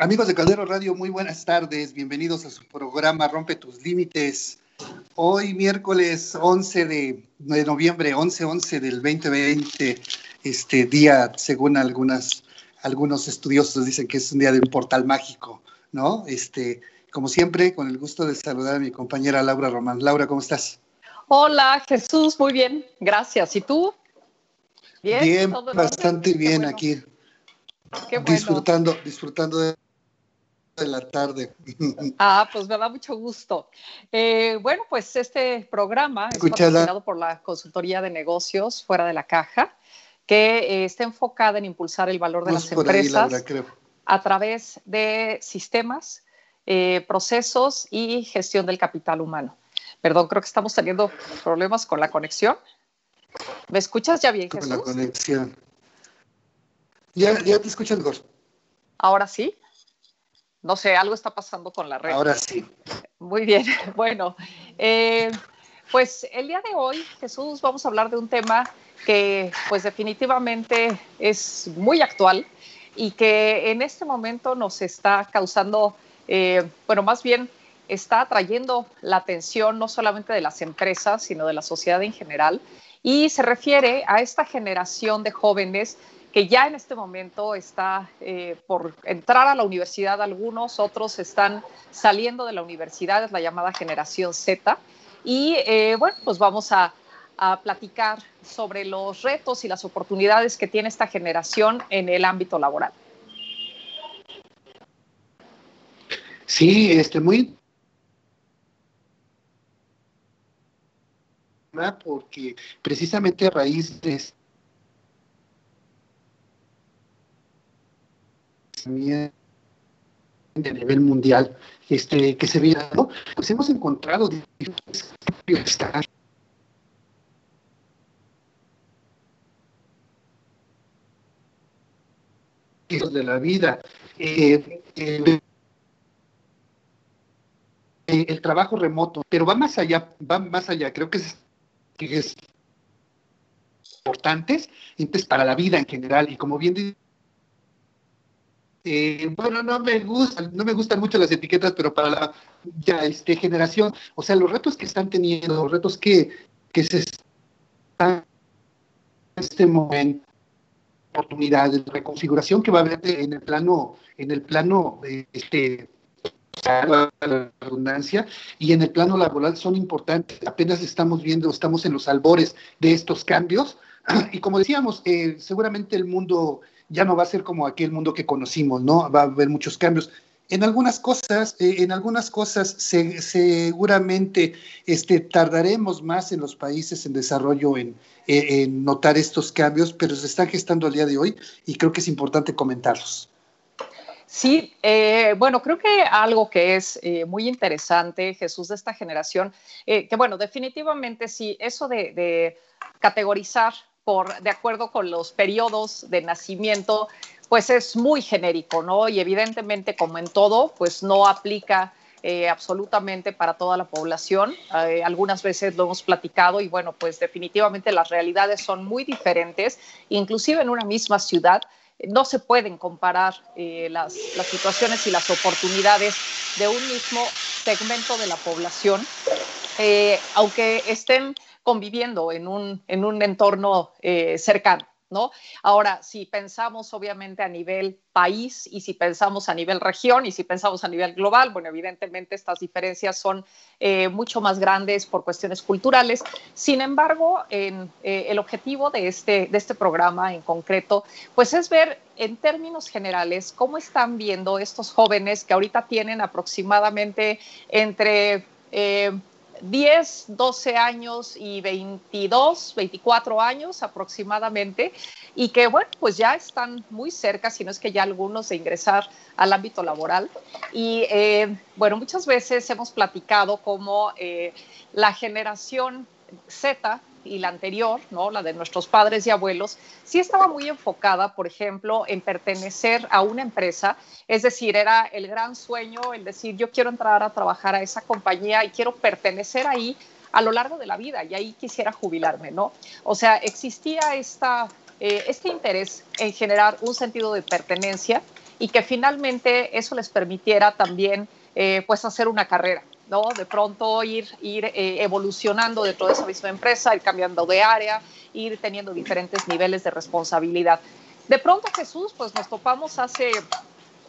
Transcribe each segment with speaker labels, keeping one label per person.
Speaker 1: Amigos de Caldero Radio, muy buenas tardes. Bienvenidos a su programa Rompe tus Límites. Hoy miércoles 11 de, noviembre, 11-11 del 2020, este día, según algunas, algunos estudiosos dicen que es un día de un portal mágico, ¿no? Este, como siempre, con el gusto de saludar a mi compañera Laura Román. Laura, ¿cómo estás?
Speaker 2: Hola, Jesús, muy bien, gracias. ¿Y tú?
Speaker 1: Bien, bien bastante bien aquí. Disfrutando, disfrutando de de la tarde.
Speaker 2: Ah, pues me da mucho gusto. Eh, bueno, pues este programa es patrocinado por la Consultoría de Negocios Fuera de la Caja, que eh, está enfocada en impulsar el valor de las empresas a través de sistemas, eh, procesos y gestión del capital humano. Perdón, creo que estamos teniendo problemas con la conexión. ¿Me escuchas ya bien, Jesús?
Speaker 1: Con la conexión. Ya, ya te escucho mejor.
Speaker 2: ¿Ahora sí? No sé, algo está pasando con la red.
Speaker 1: Ahora sí.
Speaker 2: Muy bien. Bueno, eh, pues el día de hoy, Jesús, vamos a hablar de un tema que pues definitivamente es muy actual y que en este momento nos está causando, eh, bueno, más bien está atrayendo la atención no solamente de las empresas, sino de la sociedad en general. Y se refiere a esta generación de jóvenes que ya en este momento está eh, por entrar a la universidad algunos, otros están saliendo de la universidad, es la llamada generación Z. Y eh, bueno, pues vamos a, a, platicar sobre los retos y las oportunidades que tiene esta generación en el ámbito laboral.
Speaker 1: Sí, este, muy porque precisamente a raíz de de nivel mundial este, que se viera, ¿no? Pues hemos encontrado diferentes de la vida. Eh, eh, el trabajo remoto, pero va más allá, va más allá, creo que es, que es importantes para la vida en general y como bien dice eh, bueno, no me gustan, no me gustan mucho las etiquetas, pero para la ya este generación, o sea, los retos que están teniendo, los retos que, que se están en este momento, oportunidades, de reconfiguración que va a haber en el plano, en el plano, este, la redundancia, y en el plano laboral son importantes. Apenas estamos viendo, estamos en los albores de estos cambios, y como decíamos, eh, seguramente el mundo ya no va a ser como aquel mundo que conocimos, ¿no? Va a haber muchos cambios. En algunas cosas, eh, en algunas cosas seguramente este, tardaremos más en los países en desarrollo en, notar estos cambios, pero se están gestando al día de hoy y creo que es importante comentarlos.
Speaker 2: Sí, eh, bueno, creo que algo que es eh, muy interesante, Jesús, de esta generación, que bueno, definitivamente sí, eso de categorizar de acuerdo con los periodos de nacimiento, pues es muy genérico, ¿no? Y evidentemente, como en todo, pues no aplica eh, absolutamente para toda la población. Eh, algunas veces lo hemos platicado y bueno, pues definitivamente las realidades son muy diferentes, inclusive en una misma ciudad. No se pueden comparar eh, las, las, situaciones y las oportunidades de un mismo segmento de la población, aunque estén conviviendo en un, en un entorno eh, cercano. ¿No? Ahora, si pensamos obviamente a nivel país y si pensamos a nivel región y si pensamos a nivel global, bueno, evidentemente estas diferencias son eh, mucho más grandes por cuestiones culturales. Sin embargo, eh, el objetivo de este, de este programa en concreto, pues es ver en términos generales cómo están viendo estos jóvenes que ahorita tienen aproximadamente entre 10, 12 años y 22, 24 años aproximadamente, y que, bueno, pues ya están muy cerca, si no es que ya algunos, de ingresar al ámbito laboral. Y, eh, bueno, muchas veces hemos platicado como eh, la generación Z y la anterior, ¿no? la de nuestros padres y abuelos, sí estaba muy enfocada, por ejemplo, en pertenecer a una empresa, es decir, era el gran sueño el decir, yo quiero entrar a trabajar a esa compañía y quiero pertenecer ahí a lo largo de la vida y ahí quisiera jubilarme, ¿no? O sea, existía esta, eh, este interés en generar un sentido de pertenencia y que finalmente eso les permitiera también eh, pues hacer una carrera. ¿No? De pronto ir, ir eh, evolucionando dentro de esa misma empresa, ir cambiando de área, ir teniendo diferentes niveles de responsabilidad. De pronto, Jesús, pues nos topamos hace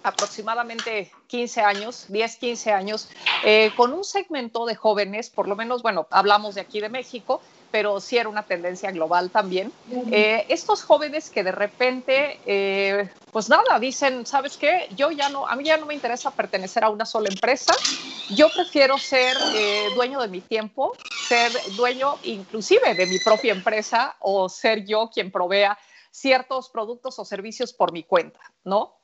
Speaker 2: aproximadamente 15 años, 10, 15 años, eh, con un segmento de jóvenes, por lo menos, bueno, hablamos de aquí de México, pero sí era una tendencia global también. Eh, estos jóvenes que de repente, eh, pues nada, dicen, ¿sabes qué? Yo ya no, a mí ya no me interesa pertenecer a una sola empresa, yo prefiero ser dueño de mi tiempo, ser dueño inclusive de mi propia empresa o ser yo quien provea ciertos productos o servicios por mi cuenta, ¿no?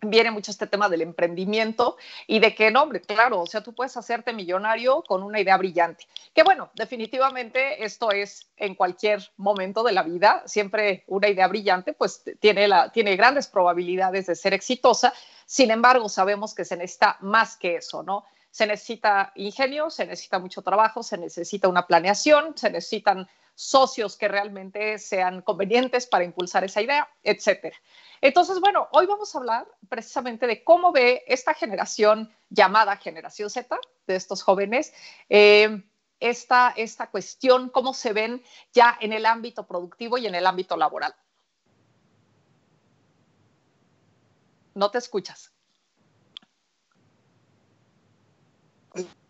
Speaker 2: Viene mucho este tema del emprendimiento y de que, no, hombre, claro, o sea, tú puedes hacerte millonario con una idea brillante. Que bueno, definitivamente esto es en cualquier momento de la vida, siempre una idea brillante, pues tiene, la, tiene grandes probabilidades de ser exitosa. Sin embargo, sabemos que se necesita más que eso, ¿no? Se necesita ingenio, se necesita mucho trabajo, se necesita una planeación, se necesitan socios que realmente sean convenientes para impulsar esa idea, etcétera. Entonces, bueno, hoy vamos a hablar precisamente de cómo ve esta generación llamada generación Z de estos jóvenes. Eh, esta, esta cuestión, cómo se ven ya en el ámbito productivo y en el ámbito laboral. No te escuchas.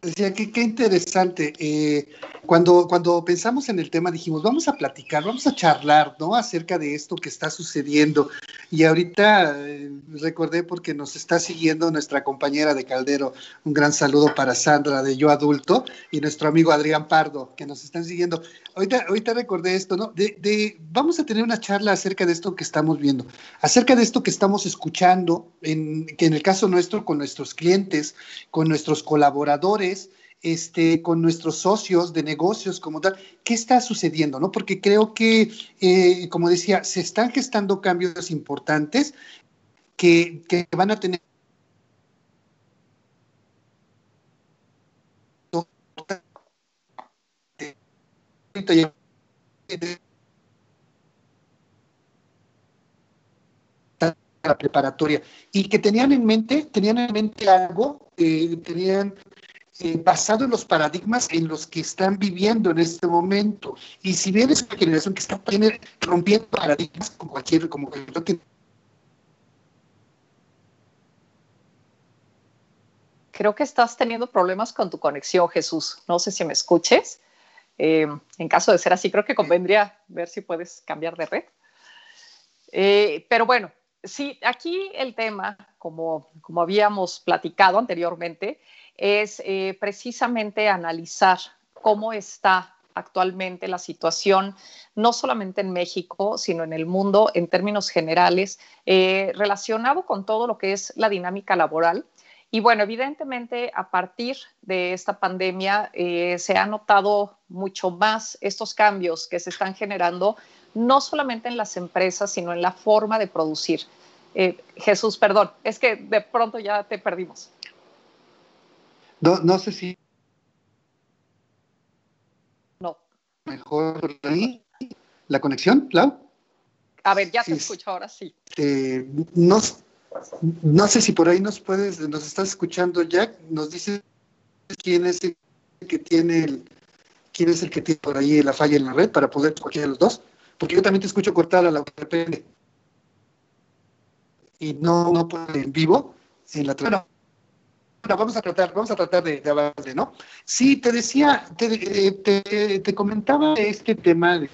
Speaker 1: Decía, qué, qué interesante. Eh, cuando, cuando pensamos en el tema dijimos, vamos a platicar, vamos a charlar, ¿no? Acerca de esto que está sucediendo. Y ahorita eh, recordé porque nos está siguiendo nuestra compañera de Caldero. Un gran saludo para Sandra de Yo Adulto y nuestro amigo Adrián Pardo, que nos están siguiendo. Ahorita, ahorita recordé esto, ¿no? De, vamos a tener una charla acerca de esto que estamos viendo, acerca de esto que estamos escuchando, en, que en el caso nuestro, con nuestros clientes, con nuestros colaboradores, este, con nuestros socios de negocios como tal, ¿qué está sucediendo? ¿no? Porque creo que, eh, como decía, se están gestando cambios importantes que, que van a tener la preparatoria y que tenían en mente, tenían en mente algo, eh, tenían eh, basado en los paradigmas en los que están viviendo en este momento. Y si bien es una generación que está rompiendo paradigmas como cualquier, como cualquier
Speaker 2: Creo que estás teniendo problemas con tu conexión, Jesús. No sé si me escuches. Eh, en caso de ser así, creo que convendría ver si puedes cambiar de red. Eh, pero bueno, sí, aquí el tema, como, como habíamos platicado anteriormente, es eh, precisamente analizar cómo está actualmente la situación, no solamente en México, sino en el mundo en términos generales, eh, relacionado con todo lo que es la dinámica laboral. Y bueno, evidentemente a partir de esta pandemia eh, se han notado mucho más estos cambios que se están generando, no solamente en las empresas, sino en la forma de producir. Jesús, perdón, es que de pronto ya te perdimos.
Speaker 1: No, no sé si.
Speaker 2: No.
Speaker 1: Mejor ahí. ¿La conexión, Clau?
Speaker 2: A ver, ya te escucho ahora sí.
Speaker 1: Eh, no, no sé si por ahí nos puedes, nos estás escuchando, Jack. Nos dices quién es el que tiene el, quién es el que tiene por ahí la falla en la red para poder cualquiera de los dos. Porque yo también te escucho cortar a la depende. Y no, no en vivo en la vamos a tratar, vamos a tratar de, de ¿no? Sí, te decía, te, te, comentaba este tema de,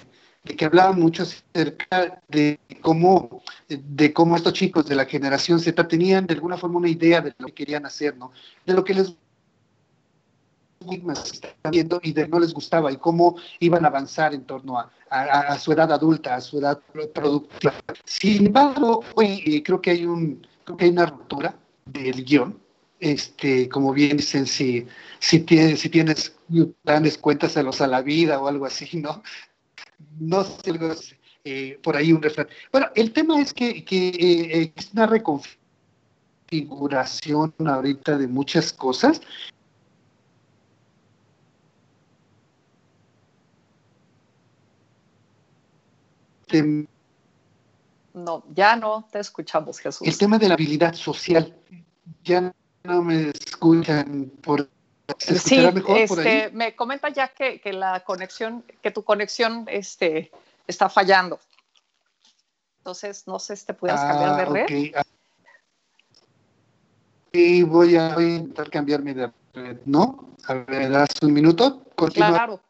Speaker 1: que hablaba mucho acerca de cómo, de cómo estos chicos de la generación Z tenían de alguna forma una idea de lo que querían hacer, ¿no? De lo que les están viendo y de no les gustaba y cómo iban a avanzar en torno a, a, su edad adulta, a su edad productiva. Sin embargo, hoy creo que hay un creo que hay una ruptura del guion este, como bien dicen, si, si, tienes, si tienes grandes cuentas a los a la vida o algo así, ¿no? No sé, eh, por ahí un refrán. Bueno, el tema es que, que eh, es una reconfiguración ahorita de muchas cosas.
Speaker 2: no, ya no te escuchamos, Jesús.
Speaker 1: El tema de la habilidad social, ya no me escuchan por
Speaker 2: sí, este, me comenta ya que, la conexión, que tu conexión este, está fallando. Entonces, no sé si te puedes cambiar de ah, red. Ah.
Speaker 1: Sí, voy a, intentar cambiarme de red, ¿no? A ver, das un minuto.
Speaker 2: Claro,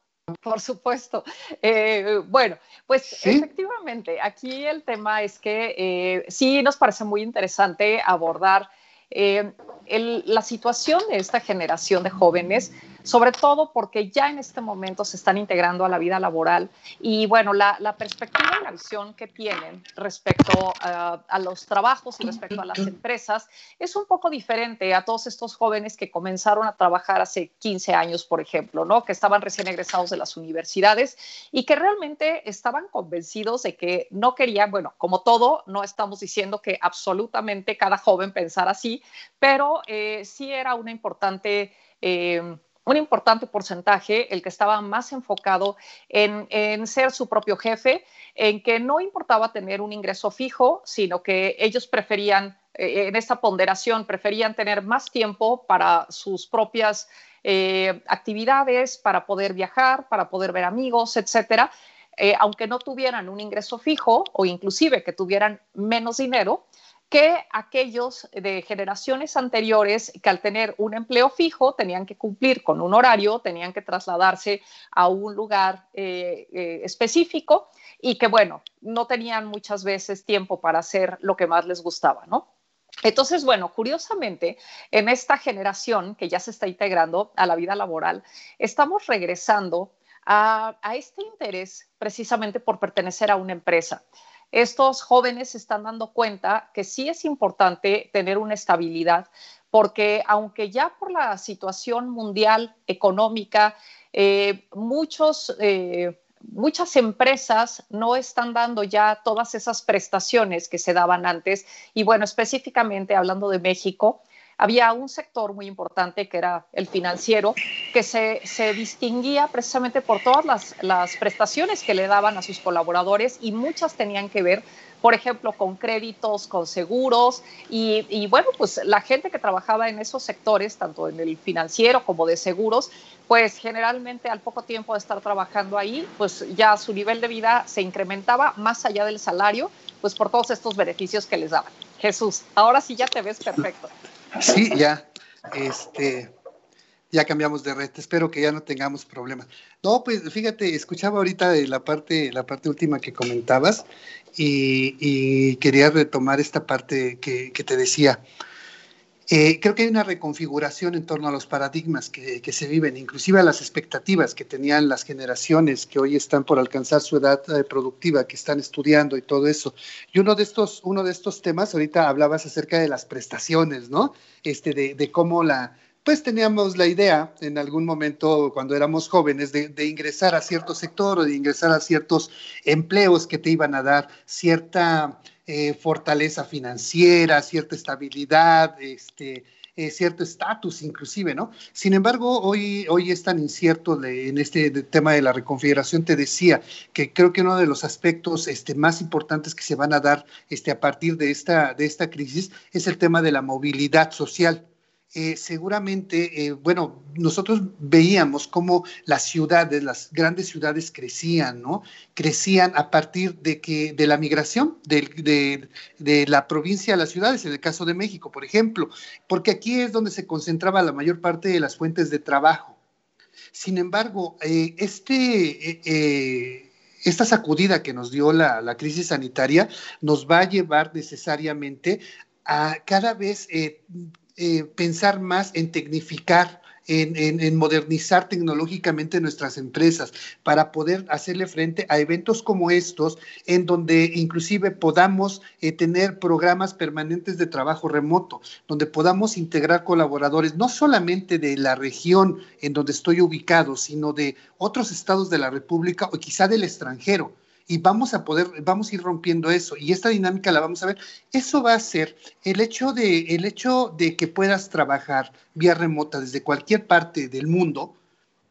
Speaker 2: por supuesto. Eh, bueno, pues efectivamente, aquí el tema es que eh, sí nos parece muy interesante abordar eh, la situación de esta generación de jóvenes sobre todo porque ya en este momento se están integrando a la vida laboral y bueno, la, perspectiva y la visión que tienen respecto a, los trabajos y respecto a las empresas es un poco diferente a todos estos jóvenes que comenzaron a trabajar hace 15 años, por ejemplo, ¿no? que estaban recién egresados de las universidades y que realmente estaban convencidos de que no querían, bueno, como todo, no estamos diciendo que absolutamente cada joven pensara así, pero eh, sí era una importante... Eh, un importante porcentaje el que estaba más enfocado en, ser su propio jefe, en que no importaba tener un ingreso fijo, sino que ellos preferían, eh, en esta ponderación, preferían tener más tiempo para sus propias eh, actividades, para poder viajar, para poder ver amigos, etcétera. Eh, aunque no tuvieran un ingreso fijo o inclusive que tuvieran menos dinero, que aquellos de generaciones anteriores que al tener un empleo fijo tenían que cumplir con un horario, tenían que trasladarse a un lugar eh, eh, específico y que, bueno, no tenían muchas veces tiempo para hacer lo que más les gustaba, ¿no? Entonces, bueno, curiosamente, en esta generación que ya se está integrando a la vida laboral, estamos regresando a, a este interés precisamente por pertenecer a una empresa estos jóvenes se están dando cuenta que sí es importante tener una estabilidad, porque aunque ya por la situación mundial económica, eh, muchos... Eh, muchas empresas no están dando ya todas esas prestaciones que se daban antes. Y bueno, específicamente hablando de México, había un sector muy importante que era el financiero, que se, distinguía precisamente por todas las, prestaciones que le daban a sus colaboradores y muchas tenían que ver, por ejemplo, con créditos, con seguros y, bueno, pues la gente que trabajaba en esos sectores, tanto en el financiero como de seguros, pues generalmente al poco tiempo de estar trabajando ahí, pues ya su nivel de vida se incrementaba más allá del salario, pues por todos estos beneficios que les daban. Jesús, ahora sí ya te ves perfecto.
Speaker 1: Sí, ya, este, ya cambiamos de red. Espero que ya no tengamos problemas. No, pues fíjate, escuchaba ahorita de la parte, la parte última que comentabas y, quería retomar esta parte que, que te decía. Eh, creo que hay una reconfiguración en torno a los paradigmas que, se viven, inclusive a las expectativas que tenían las generaciones que hoy están por alcanzar su edad eh, productiva, que están estudiando y todo eso. Y uno de estos, uno de estos temas, ahorita hablabas acerca de las prestaciones, ¿no? Este, de cómo la, pues teníamos la idea en algún momento cuando éramos jóvenes de, de, ingresar a cierto sector o de ingresar a ciertos empleos que te iban a dar cierta eh, fortaleza financiera, cierta estabilidad, este, eh, cierto estatus inclusive, ¿no? Sin embargo, hoy, hoy es tan incierto en este tema de la reconfiguración, te decía que creo que uno de los aspectos este, más importantes que se van a dar este, a partir de esta, de esta crisis es el tema de la movilidad social. Eh, seguramente, eh, bueno, nosotros veíamos cómo las ciudades, las grandes ciudades crecían, ¿no? Crecían a partir de que de la migración de, la provincia a las ciudades, en el caso de México, por ejemplo, porque aquí es donde se concentraba la mayor parte de las fuentes de trabajo. Sin embargo, eh, este, esta sacudida que nos dio la, la, crisis sanitaria nos va a llevar necesariamente a cada vez pensar más en tecnificar, en, modernizar tecnológicamente nuestras empresas para poder hacerle frente a eventos como estos, en donde inclusive podamos eh, tener programas permanentes de trabajo remoto, donde podamos integrar colaboradores no solamente de la región en donde estoy ubicado, sino de otros estados de la República o quizá del extranjero y vamos a poder, vamos a ir rompiendo eso y esta dinámica la vamos a ver. Eso va a ser el hecho de, el hecho de que puedas trabajar vía remota desde cualquier parte del mundo,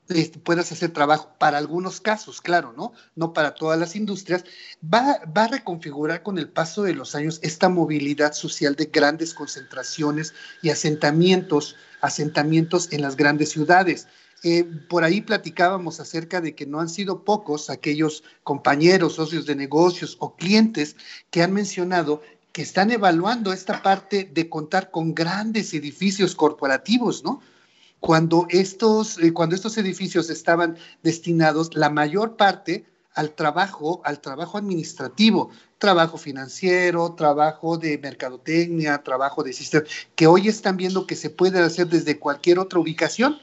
Speaker 1: este, puedas hacer trabajo para algunos casos, claro, ¿no? No para todas las industrias, va, va, a reconfigurar con el paso de los años esta movilidad social de grandes concentraciones y asentamientos, asentamientos en las grandes ciudades. Eh, por ahí platicábamos acerca de que no han sido pocos aquellos compañeros, socios de negocios o clientes que han mencionado que están evaluando esta parte de contar con grandes edificios corporativos, ¿no? cuando estos, eh, cuando estos edificios estaban destinados la mayor parte al trabajo, al trabajo administrativo, trabajo financiero, trabajo de mercadotecnia, trabajo de sistema, que hoy están viendo que se puede hacer desde cualquier otra ubicación.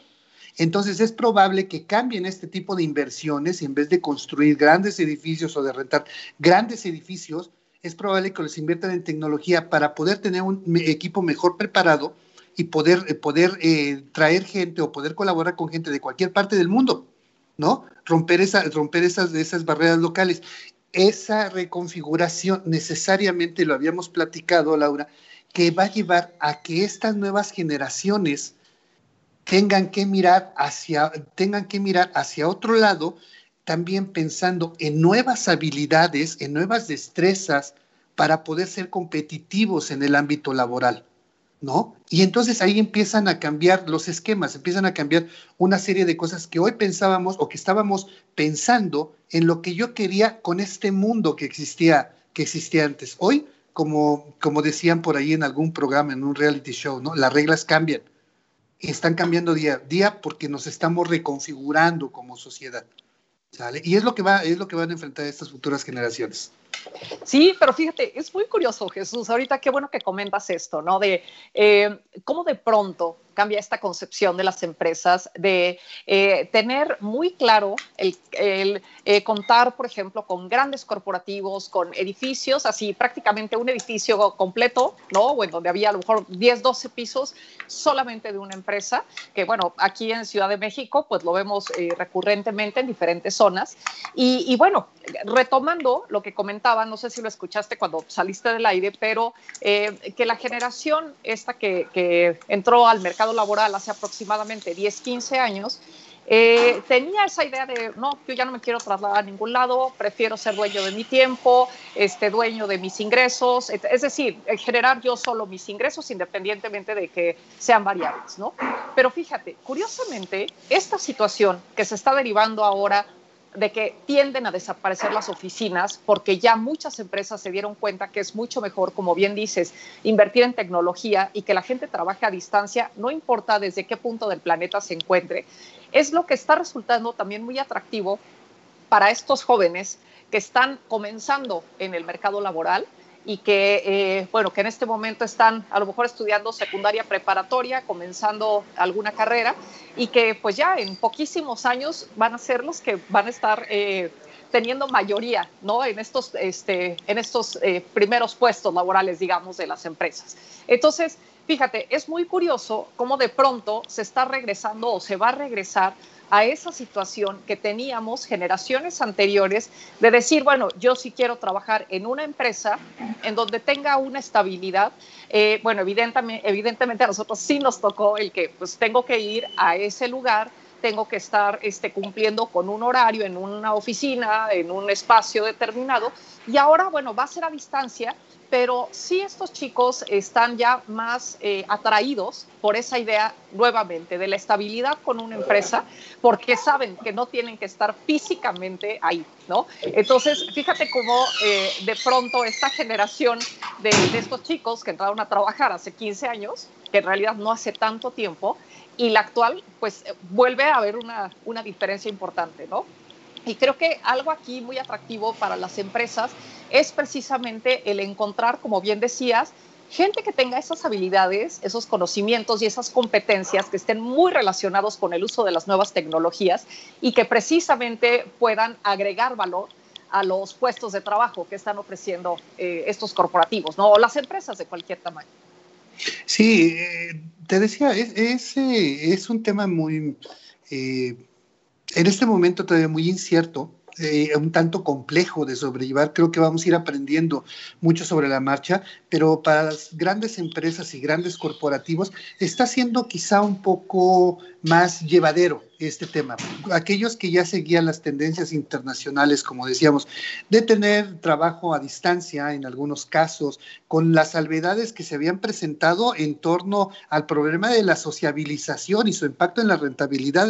Speaker 1: Entonces es probable que cambien este tipo de inversiones y en vez de construir grandes edificios o de rentar grandes edificios, es probable que los inviertan en tecnología para poder tener un equipo mejor preparado y poder, eh, poder eh, traer gente o poder colaborar con gente de cualquier parte del mundo, ¿no? Romper, esa, romper esas, esas barreras locales. Esa reconfiguración necesariamente lo habíamos platicado, Laura, que va a llevar a que estas nuevas generaciones tengan que mirar hacia, tengan que mirar hacia otro lado, también pensando en nuevas habilidades, en nuevas destrezas para poder ser competitivos en el ámbito laboral. ¿no? Y entonces ahí empiezan a cambiar los esquemas, empiezan a cambiar una serie de cosas que hoy pensábamos o que estábamos pensando en lo que yo quería con este mundo que existía, que existía antes. Hoy, como, como decían por ahí en algún programa, en un reality show, ¿no? Las reglas cambian. Están cambiando día a día porque nos estamos reconfigurando como sociedad. ¿sale? Y es lo que va, es lo que van a enfrentar estas futuras generaciones.
Speaker 2: Sí, pero fíjate, es muy curioso, Jesús. Ahorita qué bueno que comentas esto, ¿no? De eh, cómo de pronto cambia esta concepción de las empresas de eh, tener muy claro el, eh, contar, por ejemplo, con grandes corporativos, con edificios, así prácticamente un edificio completo, ¿no? O en donde había a lo mejor 10, 12 pisos solamente de una empresa, que bueno, aquí en Ciudad de México, pues lo vemos eh, recurrentemente en diferentes zonas. Y, y, bueno, retomando lo que comentaba, no sé si lo escuchaste cuando saliste del aire, pero que la generación esta que, que entró al mercado, laboral hace aproximadamente 10, 15 años, eh, tenía esa idea de, no, yo ya no me quiero trasladar a ningún lado, prefiero ser dueño de mi tiempo, este, dueño de mis ingresos, es decir, generar yo solo mis ingresos independientemente de que sean variables, ¿no? Pero fíjate, curiosamente, esta situación que se está derivando ahora de que tienden a desaparecer las oficinas porque ya muchas empresas se dieron cuenta que es mucho mejor, como bien dices, invertir en tecnología y que la gente trabaje a distancia, no importa desde qué punto del planeta se encuentre, es lo que está resultando también muy atractivo para estos jóvenes que están comenzando en el mercado laboral y que, eh, bueno, que en este momento están a lo mejor estudiando secundaria preparatoria, comenzando alguna carrera y que pues ya en poquísimos años van a ser los que van a estar eh, teniendo mayoría, ¿no? En estos, este, en estos eh, primeros puestos laborales, digamos, de las empresas. Entonces, fíjate, es muy curioso cómo de pronto se está regresando o se va a regresar a esa situación que teníamos generaciones anteriores de decir, bueno, yo sí quiero trabajar en una empresa en donde tenga una estabilidad. Eh, bueno, evidentemente, evidentemente a nosotros sí nos tocó el que pues tengo que ir a ese lugar tengo que estar este, cumpliendo con un horario en una oficina, en un espacio determinado. Y ahora, bueno, va a ser a distancia, pero sí estos chicos están ya más eh, atraídos por esa idea nuevamente de la estabilidad con una empresa, porque saben que no tienen que estar físicamente ahí, ¿no? Entonces, fíjate cómo eh, de pronto esta generación de, estos chicos que entraron a trabajar hace 15 años, que en realidad no hace tanto tiempo, y la actual, pues vuelve a haber una diferencia importante, ¿no? Y creo que algo aquí muy atractivo para las empresas es precisamente el encontrar, como bien decías, gente que tenga esas habilidades, esos conocimientos y esas competencias que estén muy relacionados con el uso de las nuevas tecnologías y que precisamente puedan agregar valor a los puestos de trabajo que están ofreciendo eh, estos corporativos, ¿no? O las empresas de cualquier tamaño.
Speaker 1: Sí, eh, te decía, es, es, un tema muy, eh, en este momento todavía muy incierto, eh, un tanto complejo de sobrellevar. Creo que vamos a ir aprendiendo mucho sobre la marcha, pero para las grandes empresas y grandes corporativos está siendo quizá un poco más llevadero este tema. Aquellos que ya seguían las tendencias internacionales, como decíamos, de tener trabajo a distancia en algunos casos, con las salvedades que se habían presentado en torno al problema de la sociabilización y su impacto en la rentabilidad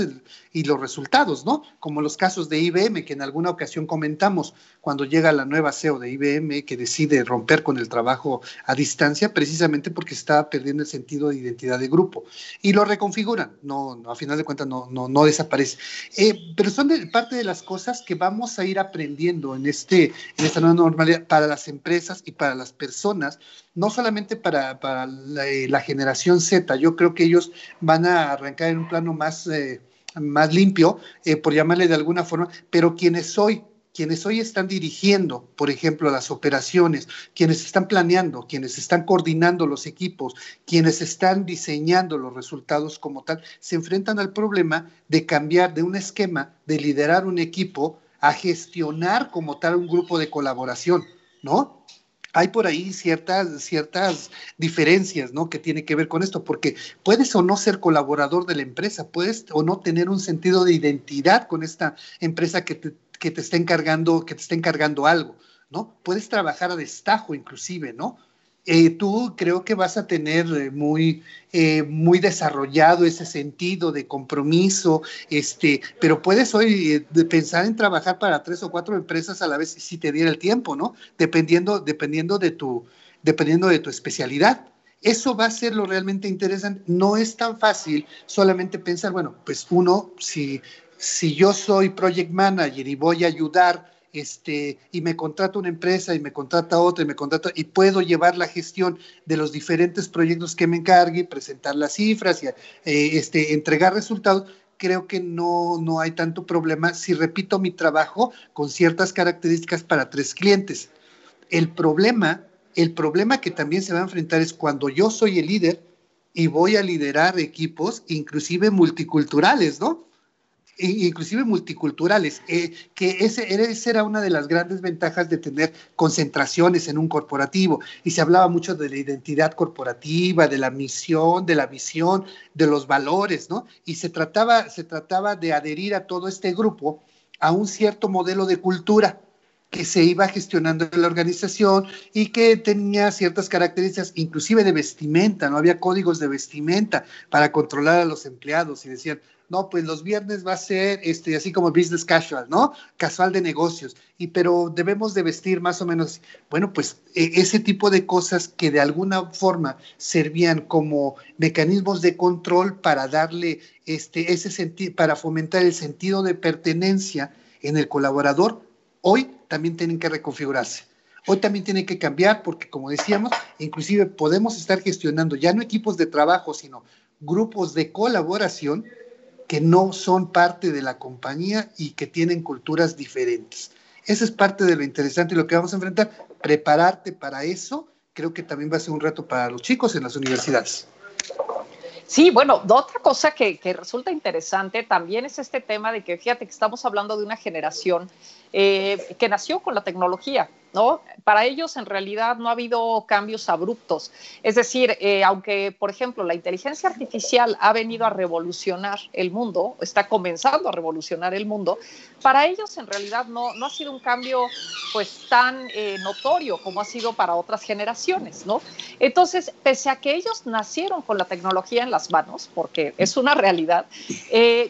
Speaker 1: y los resultados, ¿no? Como los casos de IBM, que en alguna ocasión comentamos, cuando llega la nueva CEO de IBM, que decide romper con el trabajo a distancia, precisamente porque estaba perdiendo el sentido de identidad de grupo. Y lo reconfiguran, no, a final de cuentas no, no, no desaparece. Eh, pero son parte de las cosas que vamos a ir aprendiendo en, este, en esta nueva normalidad para las empresas y para las personas, no solamente para, para la, eh, generación Z, yo creo que ellos van a arrancar en un plano más... Eh, más limpio, por llamarle de alguna forma, pero quienes hoy quienes hoy están dirigiendo, por ejemplo, las operaciones, quienes están planeando, quienes están coordinando los equipos, quienes están diseñando los resultados como tal, se enfrentan al problema de cambiar de un esquema de liderar un equipo a gestionar como tal un grupo de colaboración, ¿no? hay por ahí ciertas, ciertas diferencias, ¿no? Que tiene que ver con esto, porque puedes o no ser colaborador de la empresa, puedes o no tener un sentido de identidad con esta empresa que te, que te está encargando, que te está encargando algo, ¿no? Puedes trabajar a destajo inclusive, ¿no? Eh, tú creo que vas a tener eh, muy, eh, muy desarrollado ese sentido de compromiso, este, pero puedes hoy pensar en trabajar para tres o cuatro empresas a la vez si te diera el tiempo, ¿no? Dependiendo, dependiendo, de, tu, dependiendo de tu especialidad. Eso va a ser lo realmente interesante. No es tan fácil solamente pensar, bueno, pues uno, si si yo soy project manager y voy a ayudar este, y me contrata una empresa y me contrata otra y me contrata y puedo llevar la gestión de los diferentes proyectos que me encargue, presentar las cifras y eh, este, entregar resultados, creo que no, no hay tanto problema si repito mi trabajo con ciertas características para tres clientes. El problema, el problema que también se va a enfrentar es cuando yo soy el líder y voy a liderar equipos, inclusive multiculturales, ¿no? Inclusive multiculturales, eh, que ese, esa era una de las grandes ventajas de tener concentraciones en un corporativo. Y se hablaba mucho de la identidad corporativa, de la misión, de la visión, de los valores, ¿no? Y se trataba, se trataba de adherir a todo este grupo a un cierto modelo de cultura que se iba gestionando en la organización y que tenía ciertas características, inclusive de vestimenta, no había códigos de vestimenta para controlar a los empleados y decían, no, pues los viernes va a ser este, así como business casual, ¿no? Casual de negocios, y pero debemos de vestir más o menos, bueno, pues e, ese tipo de cosas que de alguna forma servían como mecanismos de control para darle este, ese sentido, para fomentar el sentido de pertenencia en el colaborador, hoy también tienen que reconfigurarse. Hoy también tienen que cambiar porque, como decíamos, inclusive podemos estar gestionando ya no equipos de trabajo, sino grupos de colaboración que no son parte de la compañía y que tienen culturas diferentes. Eso es parte de lo interesante y lo que vamos a enfrentar. Prepararte para eso creo que también va a ser un reto para los chicos en las universidades.
Speaker 2: Sí, bueno, otra cosa que, resulta interesante también es este tema de que fíjate que estamos hablando de una generación eh, que nació con la tecnología, ¿no? Para ellos en realidad no ha habido cambios abruptos. Es decir, eh, aunque, por ejemplo, la inteligencia artificial ha venido a revolucionar el mundo, está comenzando a revolucionar el mundo, para ellos en realidad no, no ha sido un cambio pues tan eh, notorio como ha sido para otras generaciones, ¿no? Entonces, pese a que ellos nacieron con la tecnología en las manos, porque es una realidad,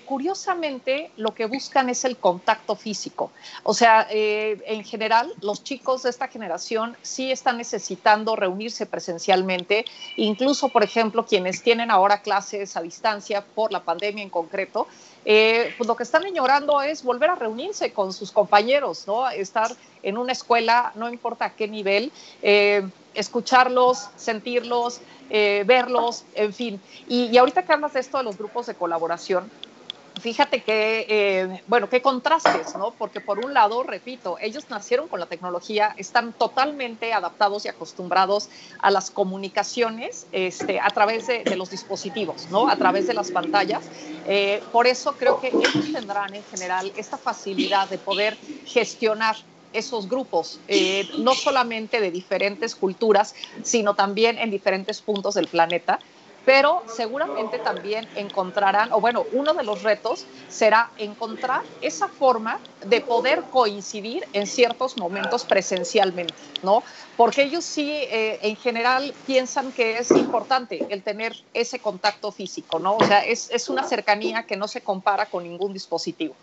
Speaker 2: curiosamente lo que buscan es el contacto físico. O sea, eh, en general, los chicos de esta generación sí están necesitando reunirse presencialmente, incluso, por ejemplo, quienes tienen ahora clases a distancia por la pandemia en concreto, eh, pues lo que están ignorando es volver a reunirse con sus compañeros, ¿no? Estar en una escuela, no importa a qué nivel, eh, escucharlos, sentirlos, verlos, en fin. Y, y ahorita que hablas de esto de los grupos de colaboración, fíjate que, eh, bueno, qué contrastes, ¿no? Porque por un lado, repito, ellos nacieron con la tecnología, están totalmente adaptados y acostumbrados a las comunicaciones este, a través de, los dispositivos, ¿no? A través de las pantallas. Eh, por eso creo que ellos tendrán en general esta facilidad de poder gestionar esos grupos, eh, no solamente de diferentes culturas, sino también en diferentes puntos del planeta pero seguramente también encontrarán, o bueno, uno de los retos será encontrar esa forma de poder coincidir en ciertos momentos presencialmente, ¿no? Porque ellos sí, eh, en general, piensan que es importante el tener ese contacto físico, ¿no? O sea, es, es una cercanía que no se compara con ningún dispositivo.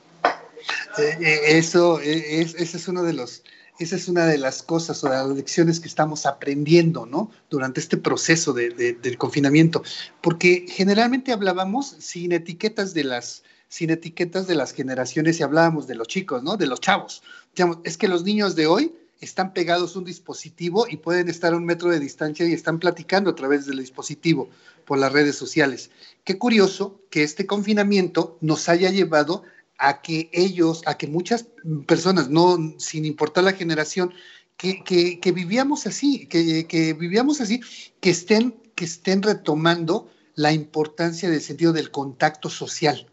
Speaker 1: Eh, eh, eso, es, ese es uno de los esa es una de las cosas o de las lecciones que estamos aprendiendo, ¿no? Durante este proceso del confinamiento, porque generalmente hablábamos sin etiquetas de las sin etiquetas de las generaciones y hablábamos de los chicos, ¿no? De los chavos. es que los niños de hoy están pegados a un dispositivo y pueden estar a un metro de distancia y están platicando a través del dispositivo por las redes sociales. Qué curioso que este confinamiento nos haya llevado a que ellos, a que muchas personas, no sin importar la generación, que, que, vivíamos así, que, que, vivíamos así, que estén, que estén retomando la importancia del sentido del contacto social,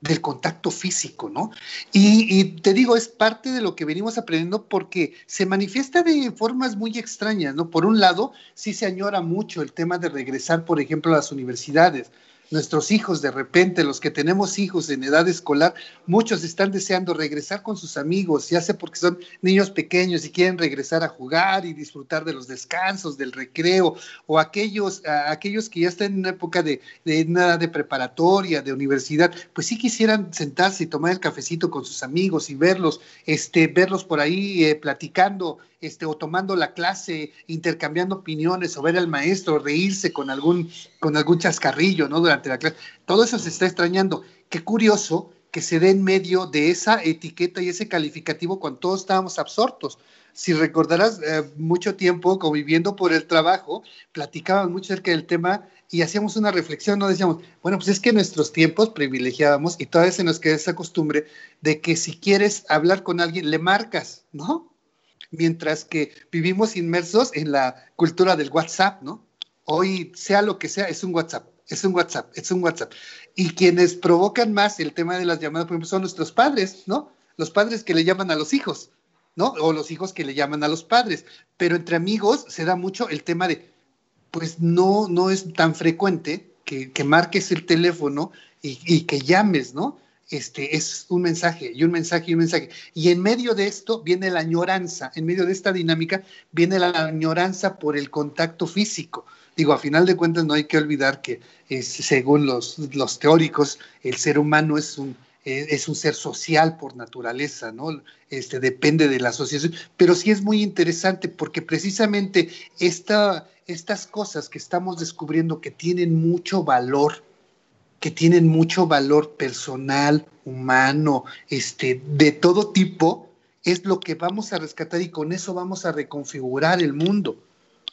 Speaker 1: del contacto físico, ¿no? Y, y, te digo, es parte de lo que venimos aprendiendo porque se manifiesta de formas muy extrañas, ¿no? Por un lado, sí se añora mucho el tema de regresar, por ejemplo, a las universidades nuestros hijos de repente, los que tenemos hijos en edad escolar, muchos están deseando regresar con sus amigos, ya sea porque son niños pequeños y quieren regresar a jugar y disfrutar de los descansos, del recreo, o aquellos, aquellos que ya están en una época de, nada de preparatoria, de universidad, pues sí quisieran sentarse y tomar el cafecito con sus amigos y verlos, este, verlos por ahí eh, platicando este, o tomando la clase, intercambiando opiniones, o ver al maestro, reírse con algún, con algún chascarrillo, ¿no? Durante la clase. Todo eso se está extrañando. Qué curioso que se dé en medio de esa etiqueta y ese calificativo cuando todos estábamos absortos. Si recordarás, eh, mucho tiempo conviviendo por el trabajo, platicábamos mucho acerca del tema y hacíamos una reflexión, no decíamos, bueno, pues es que en nuestros tiempos privilegiábamos y todavía se nos queda esa costumbre de que si quieres hablar con alguien, le marcas, ¿no? Mientras que vivimos inmersos en la cultura del WhatsApp, ¿no? Hoy, sea lo que sea, es un WhatsApp, es un WhatsApp, es un WhatsApp. Y quienes provocan más el tema de las llamadas, por ejemplo, son nuestros padres, ¿no? Los padres que le llaman a los hijos, ¿no? O los hijos que le llaman a los padres. Pero entre amigos se da mucho el tema de, pues no, no es tan frecuente que, marques el teléfono y, y que llames, ¿no? Este, es un mensaje y un mensaje y un mensaje. Y en medio de esto viene la añoranza, en medio de esta dinámica viene la añoranza por el contacto físico. Digo, a final de cuentas no hay que olvidar que según los, los, teóricos, el ser humano es un, eh, es un ser social por naturaleza, ¿no? Este, depende de la asociación, pero sí es muy interesante porque precisamente esta, estas cosas que estamos descubriendo que tienen mucho valor, que tienen mucho valor personal, humano, este, de todo tipo, es lo que vamos a rescatar y con eso vamos a reconfigurar el mundo,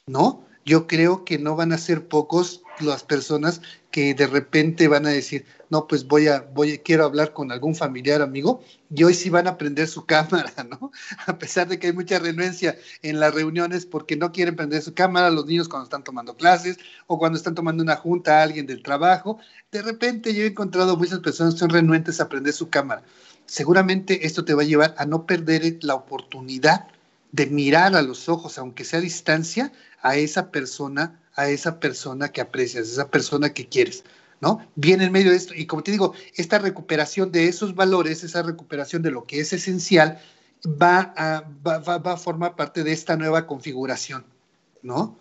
Speaker 1: ¿no? Yo creo que no van a ser pocos las personas que de repente van a decir, no, pues voy a, voy, quiero hablar con algún familiar amigo, y hoy sí van a prender su cámara, ¿no? A pesar de que hay mucha renuencia en las reuniones porque no quieren prender su cámara, los niños cuando están tomando clases o cuando están tomando una junta a alguien del trabajo, de repente yo he encontrado muchas personas que son renuentes a prender su cámara. Seguramente esto te va a llevar a no perder la oportunidad de mirar a los ojos, aunque sea a distancia, a esa persona a esa persona que aprecias, a esa persona que quieres, ¿no? Viene en medio de esto, y como te digo, esta recuperación de esos valores, esa recuperación de lo que es esencial, va a, va, a formar parte de esta nueva configuración, ¿no?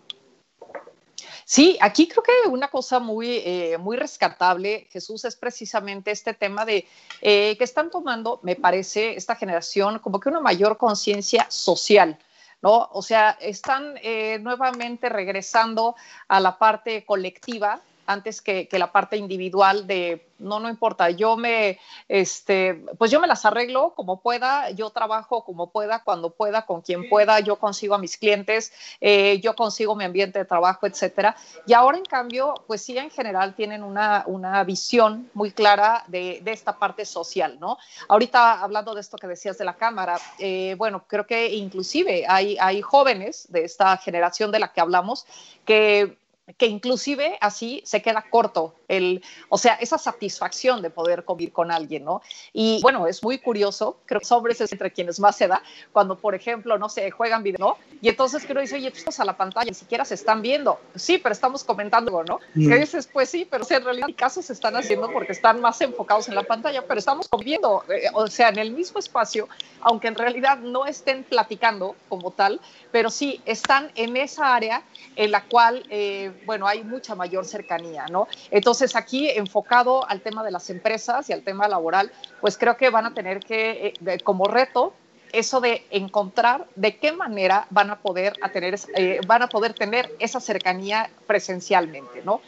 Speaker 2: Sí, aquí creo que una cosa muy, eh, muy rescatable, Jesús, es precisamente este tema de eh, que están tomando, me parece, esta generación como que una mayor conciencia social. ¿No? O sea, están eh, nuevamente regresando a la parte colectiva antes que, la parte individual de no, no importa, yo me, este, pues yo me las arreglo como pueda, yo trabajo como pueda, cuando pueda, con quien pueda, yo consigo a mis clientes, eh, yo consigo mi ambiente de trabajo, etcétera. Y ahora, en cambio, pues sí, en general tienen una, una visión muy clara de, de, esta parte social, ¿no? Ahorita, hablando de esto que decías de la cámara, eh, bueno, creo que inclusive hay, hay jóvenes de esta generación de la que hablamos que que inclusive así se queda corto El, o sea, esa satisfacción de poder convivir con alguien, ¿no? Y bueno, es muy curioso, creo que hombres es entre quienes más se da, cuando, por ejemplo, no sé, juegan video, ¿no? Y entonces uno dice, oye, tú a la pantalla, ni siquiera se están viendo. Sí, pero estamos comentando, ¿no? Mm. Que dices, pues sí, pero en realidad casos se están haciendo porque están más enfocados en la pantalla, pero estamos conviviendo, eh, o sea, en el mismo espacio, aunque en realidad no estén platicando como tal, pero sí están en esa área en la cual, eh, bueno, hay mucha mayor cercanía, ¿no? Entonces aquí, enfocado al tema de las empresas y al tema laboral, pues creo que van a tener que, eh, como reto, eso de encontrar de qué manera van a poder, tener, eh, van a poder tener esa cercanía presencialmente, ¿no?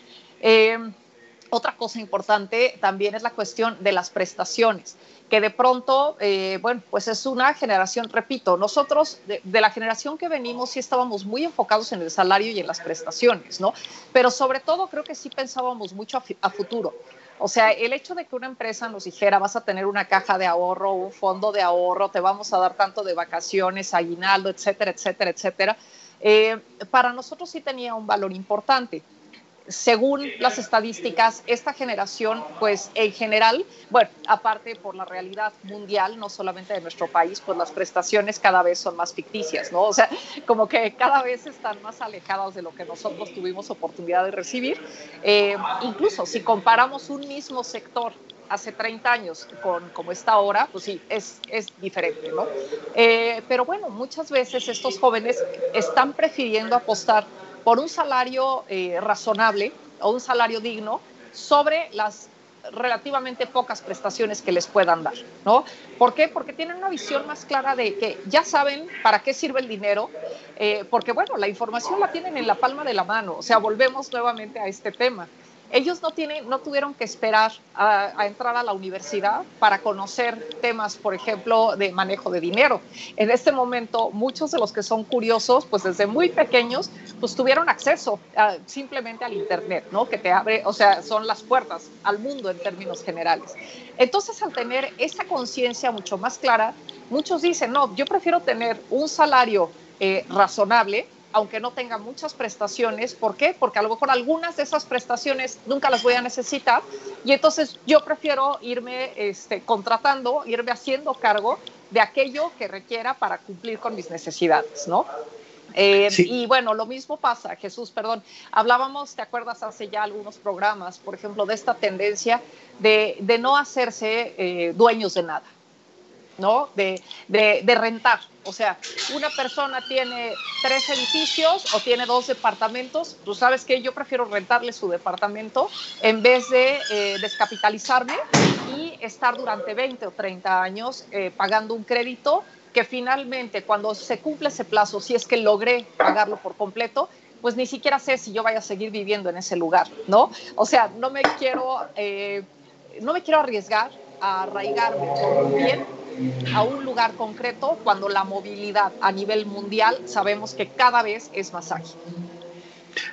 Speaker 2: Otra cosa importante también es la cuestión de las prestaciones que de pronto, eh, bueno, pues es una generación, repito, nosotros de, la generación que venimos sí estábamos muy enfocados en el salario y en las prestaciones, ¿no? Pero sobre todo creo que sí pensábamos mucho a, futuro. O sea, el hecho de que una empresa nos dijera, vas a tener una caja de ahorro, un fondo de ahorro, te vamos a dar tanto de vacaciones, aguinaldo, etcétera, etcétera, etcétera, eh, para nosotros sí tenía un valor importante según las estadísticas, esta generación, pues en general, bueno, aparte por la realidad mundial, no solamente de nuestro país, pues las prestaciones cada vez son más ficticias, ¿no? O sea, como que cada vez están más alejadas de lo que nosotros tuvimos oportunidad de recibir. Eh, incluso si comparamos un mismo sector hace 30 años con como está ahora, pues sí, es, es diferente, ¿no? Eh, pero bueno, muchas veces estos jóvenes están prefiriendo apostar por un salario eh, razonable o un salario digno sobre las relativamente pocas prestaciones que les puedan dar, ¿no? ¿Por qué? Porque tienen una visión más clara de que ya saben para qué sirve el dinero, eh, porque bueno, la información la tienen en la palma de la mano, o sea, volvemos nuevamente a este tema. Ellos no, tuvieron que esperar a, entrar a la universidad para conocer temas, por ejemplo, de manejo de dinero. En este momento, muchos de los que son curiosos, pues desde muy pequeños, pues tuvieron acceso simplemente al Internet, ¿no? Que te abre, o sea, son las puertas al mundo en términos generales. Entonces, al tener esa conciencia mucho más clara, muchos dicen, no, yo prefiero tener un salario eh, razonable aunque no tenga muchas prestaciones. ¿Por qué? Porque a lo mejor algunas de esas prestaciones nunca las voy a necesitar y entonces yo prefiero irme este, contratando, irme haciendo cargo de aquello que requiera para cumplir con mis necesidades, ¿no? Eh, y bueno, lo mismo pasa, Jesús, perdón, hablábamos, ¿te acuerdas hace ya algunos programas, por ejemplo, de esta tendencia de, no hacerse eh, dueños de nada? ¿No? De, de, rentar. O sea, una persona tiene tres edificios o tiene dos departamentos, tú sabes que yo prefiero rentarle su departamento en vez de eh, descapitalizarme y estar durante 20 o 30 años eh, pagando un crédito que finalmente cuando se cumple ese plazo, si es que logré pagarlo por completo, pues ni siquiera sé si yo vaya a seguir viviendo en ese lugar, ¿no? O sea, no me quiero, eh, no me quiero arriesgar a arraigarme por bien a un lugar concreto cuando la movilidad a nivel mundial sabemos que cada vez es más ágil.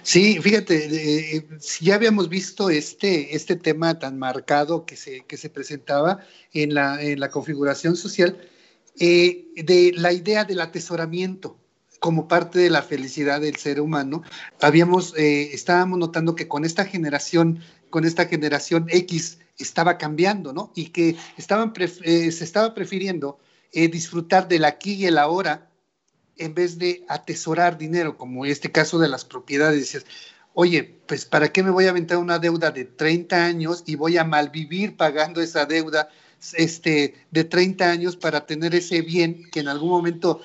Speaker 1: Sí, fíjate, eh, ya habíamos visto este, este tema tan marcado que se, que se presentaba en la, en la configuración social eh, de la idea del atesoramiento como parte de la felicidad del ser humano. Habíamos, eh, estábamos notando que con esta generación, con esta generación X, estaba cambiando, ¿no? Y que estaban eh, se estaba prefiriendo eh, disfrutar del aquí y el ahora en vez de atesorar dinero, como este caso de las propiedades. Oye, pues ¿para qué me voy a aventar una deuda de 30 años y voy a malvivir pagando esa deuda este, de 30 años para tener ese bien que en algún momento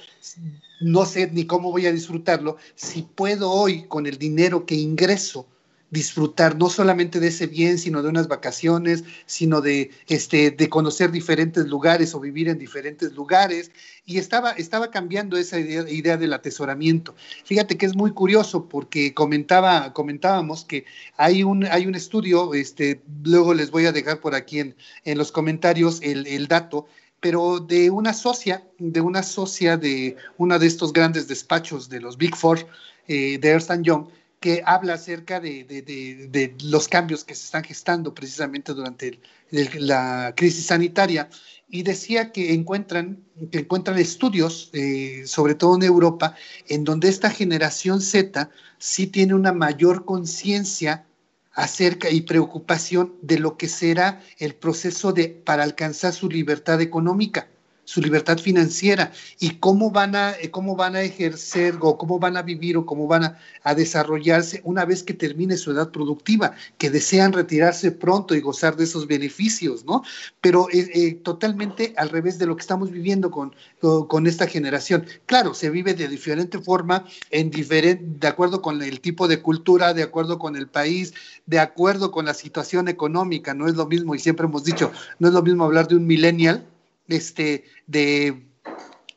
Speaker 1: no sé ni cómo voy a disfrutarlo, si puedo hoy con el dinero que ingreso disfrutar no solamente de ese bien, sino de unas vacaciones, sino de, este, de conocer diferentes lugares o vivir en diferentes lugares. Y estaba, estaba cambiando esa idea, idea del atesoramiento. Fíjate que es muy curioso porque comentaba, comentábamos que hay un, hay un estudio, este, luego les voy a dejar por aquí en, en los comentarios el, dato, pero de una socia, de una socia de uno de estos grandes despachos de los Big Four, eh, de Ernst Young, que habla acerca de, los cambios que se están gestando precisamente durante la crisis sanitaria. Y decía que encuentran, que encuentran estudios, eh, sobre todo en Europa, en donde esta generación Z sí tiene una mayor conciencia acerca y preocupación de lo que será el proceso de para alcanzar su libertad económica su libertad financiera y cómo van a, eh, cómo van a ejercer o cómo van a vivir o cómo van a, desarrollarse una vez que termine su edad productiva, que desean retirarse pronto y gozar de esos beneficios, ¿no? Pero eh, eh, totalmente al revés de lo que estamos viviendo con, con, esta generación. Claro, se vive de diferente forma, en diferente, de acuerdo con el tipo de cultura, de acuerdo con el país, de acuerdo con la situación económica, no es lo mismo, y siempre hemos dicho, no es lo mismo hablar de un millennial este, de,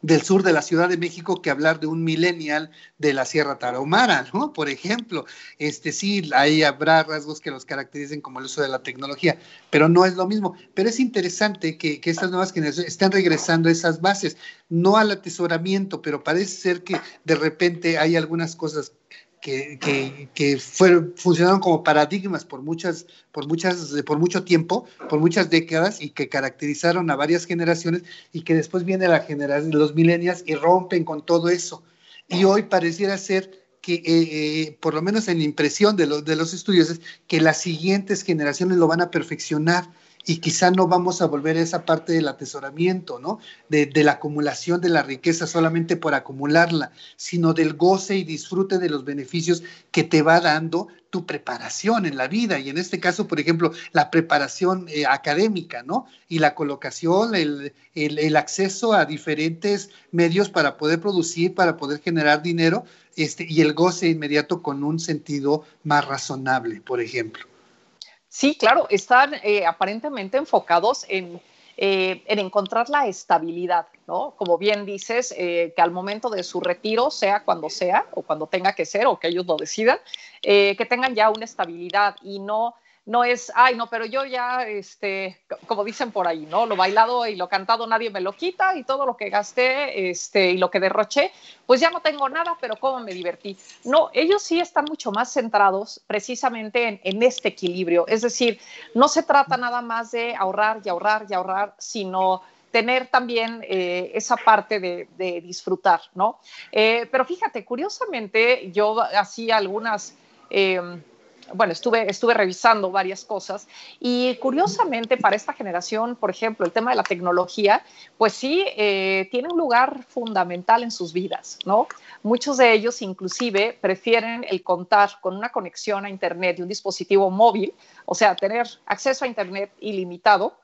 Speaker 1: del sur de la Ciudad de México que hablar de un millennial de la Sierra Tarahumara, ¿no? Por ejemplo, este sí, ahí habrá rasgos que los caractericen como el uso de la tecnología, pero no es lo mismo. Pero es interesante que, que estas nuevas generaciones estén regresando a esas bases, no al atesoramiento, pero parece ser que de repente hay algunas cosas que, que, fueron, funcionaron como paradigmas por muchas, por muchas, por mucho tiempo, por muchas décadas y que caracterizaron a varias generaciones y que después viene la generación, los millennials y rompen con todo eso. Y hoy pareciera ser que, eh, eh, por lo menos en la impresión de, los de los estudios, es que las siguientes generaciones lo van a perfeccionar y quizá no vamos a volver a esa parte del atesoramiento, ¿no? De, la acumulación de la riqueza solamente por acumularla, sino del goce y disfrute de los beneficios que te va dando tu preparación en la vida. Y en este caso, por ejemplo, la preparación eh, académica, ¿no? Y la colocación, el, el, acceso a diferentes medios para poder producir, para poder generar dinero, este, y el goce inmediato con un sentido más razonable, por ejemplo.
Speaker 2: Sí, claro, están eh, aparentemente enfocados en, eh, en, encontrar la estabilidad, ¿no? Como bien dices, eh, que al momento de su retiro, sea cuando sea, o cuando tenga que ser, o que ellos lo decidan, que tengan ya una estabilidad y no no es, ay, no, pero yo ya, este, como dicen por ahí, ¿no? Lo bailado y lo cantado nadie me lo quita y todo lo que gasté este, y lo que derroché, pues ya no tengo nada, pero cómo me divertí. No, ellos sí están mucho más centrados precisamente en, este equilibrio. Es decir, no se trata nada más de ahorrar y ahorrar y ahorrar, sino tener también eh, esa parte de, disfrutar, ¿no? Eh, pero fíjate, curiosamente, yo hacía algunas... Em, bueno, estuve, estuve revisando varias cosas y curiosamente para esta generación, por ejemplo, el tema de la tecnología, pues sí, eh, tiene un lugar fundamental en sus vidas, ¿no? Muchos de ellos inclusive prefieren el contar con una conexión a Internet y un dispositivo móvil, o sea, tener acceso a Internet ilimitado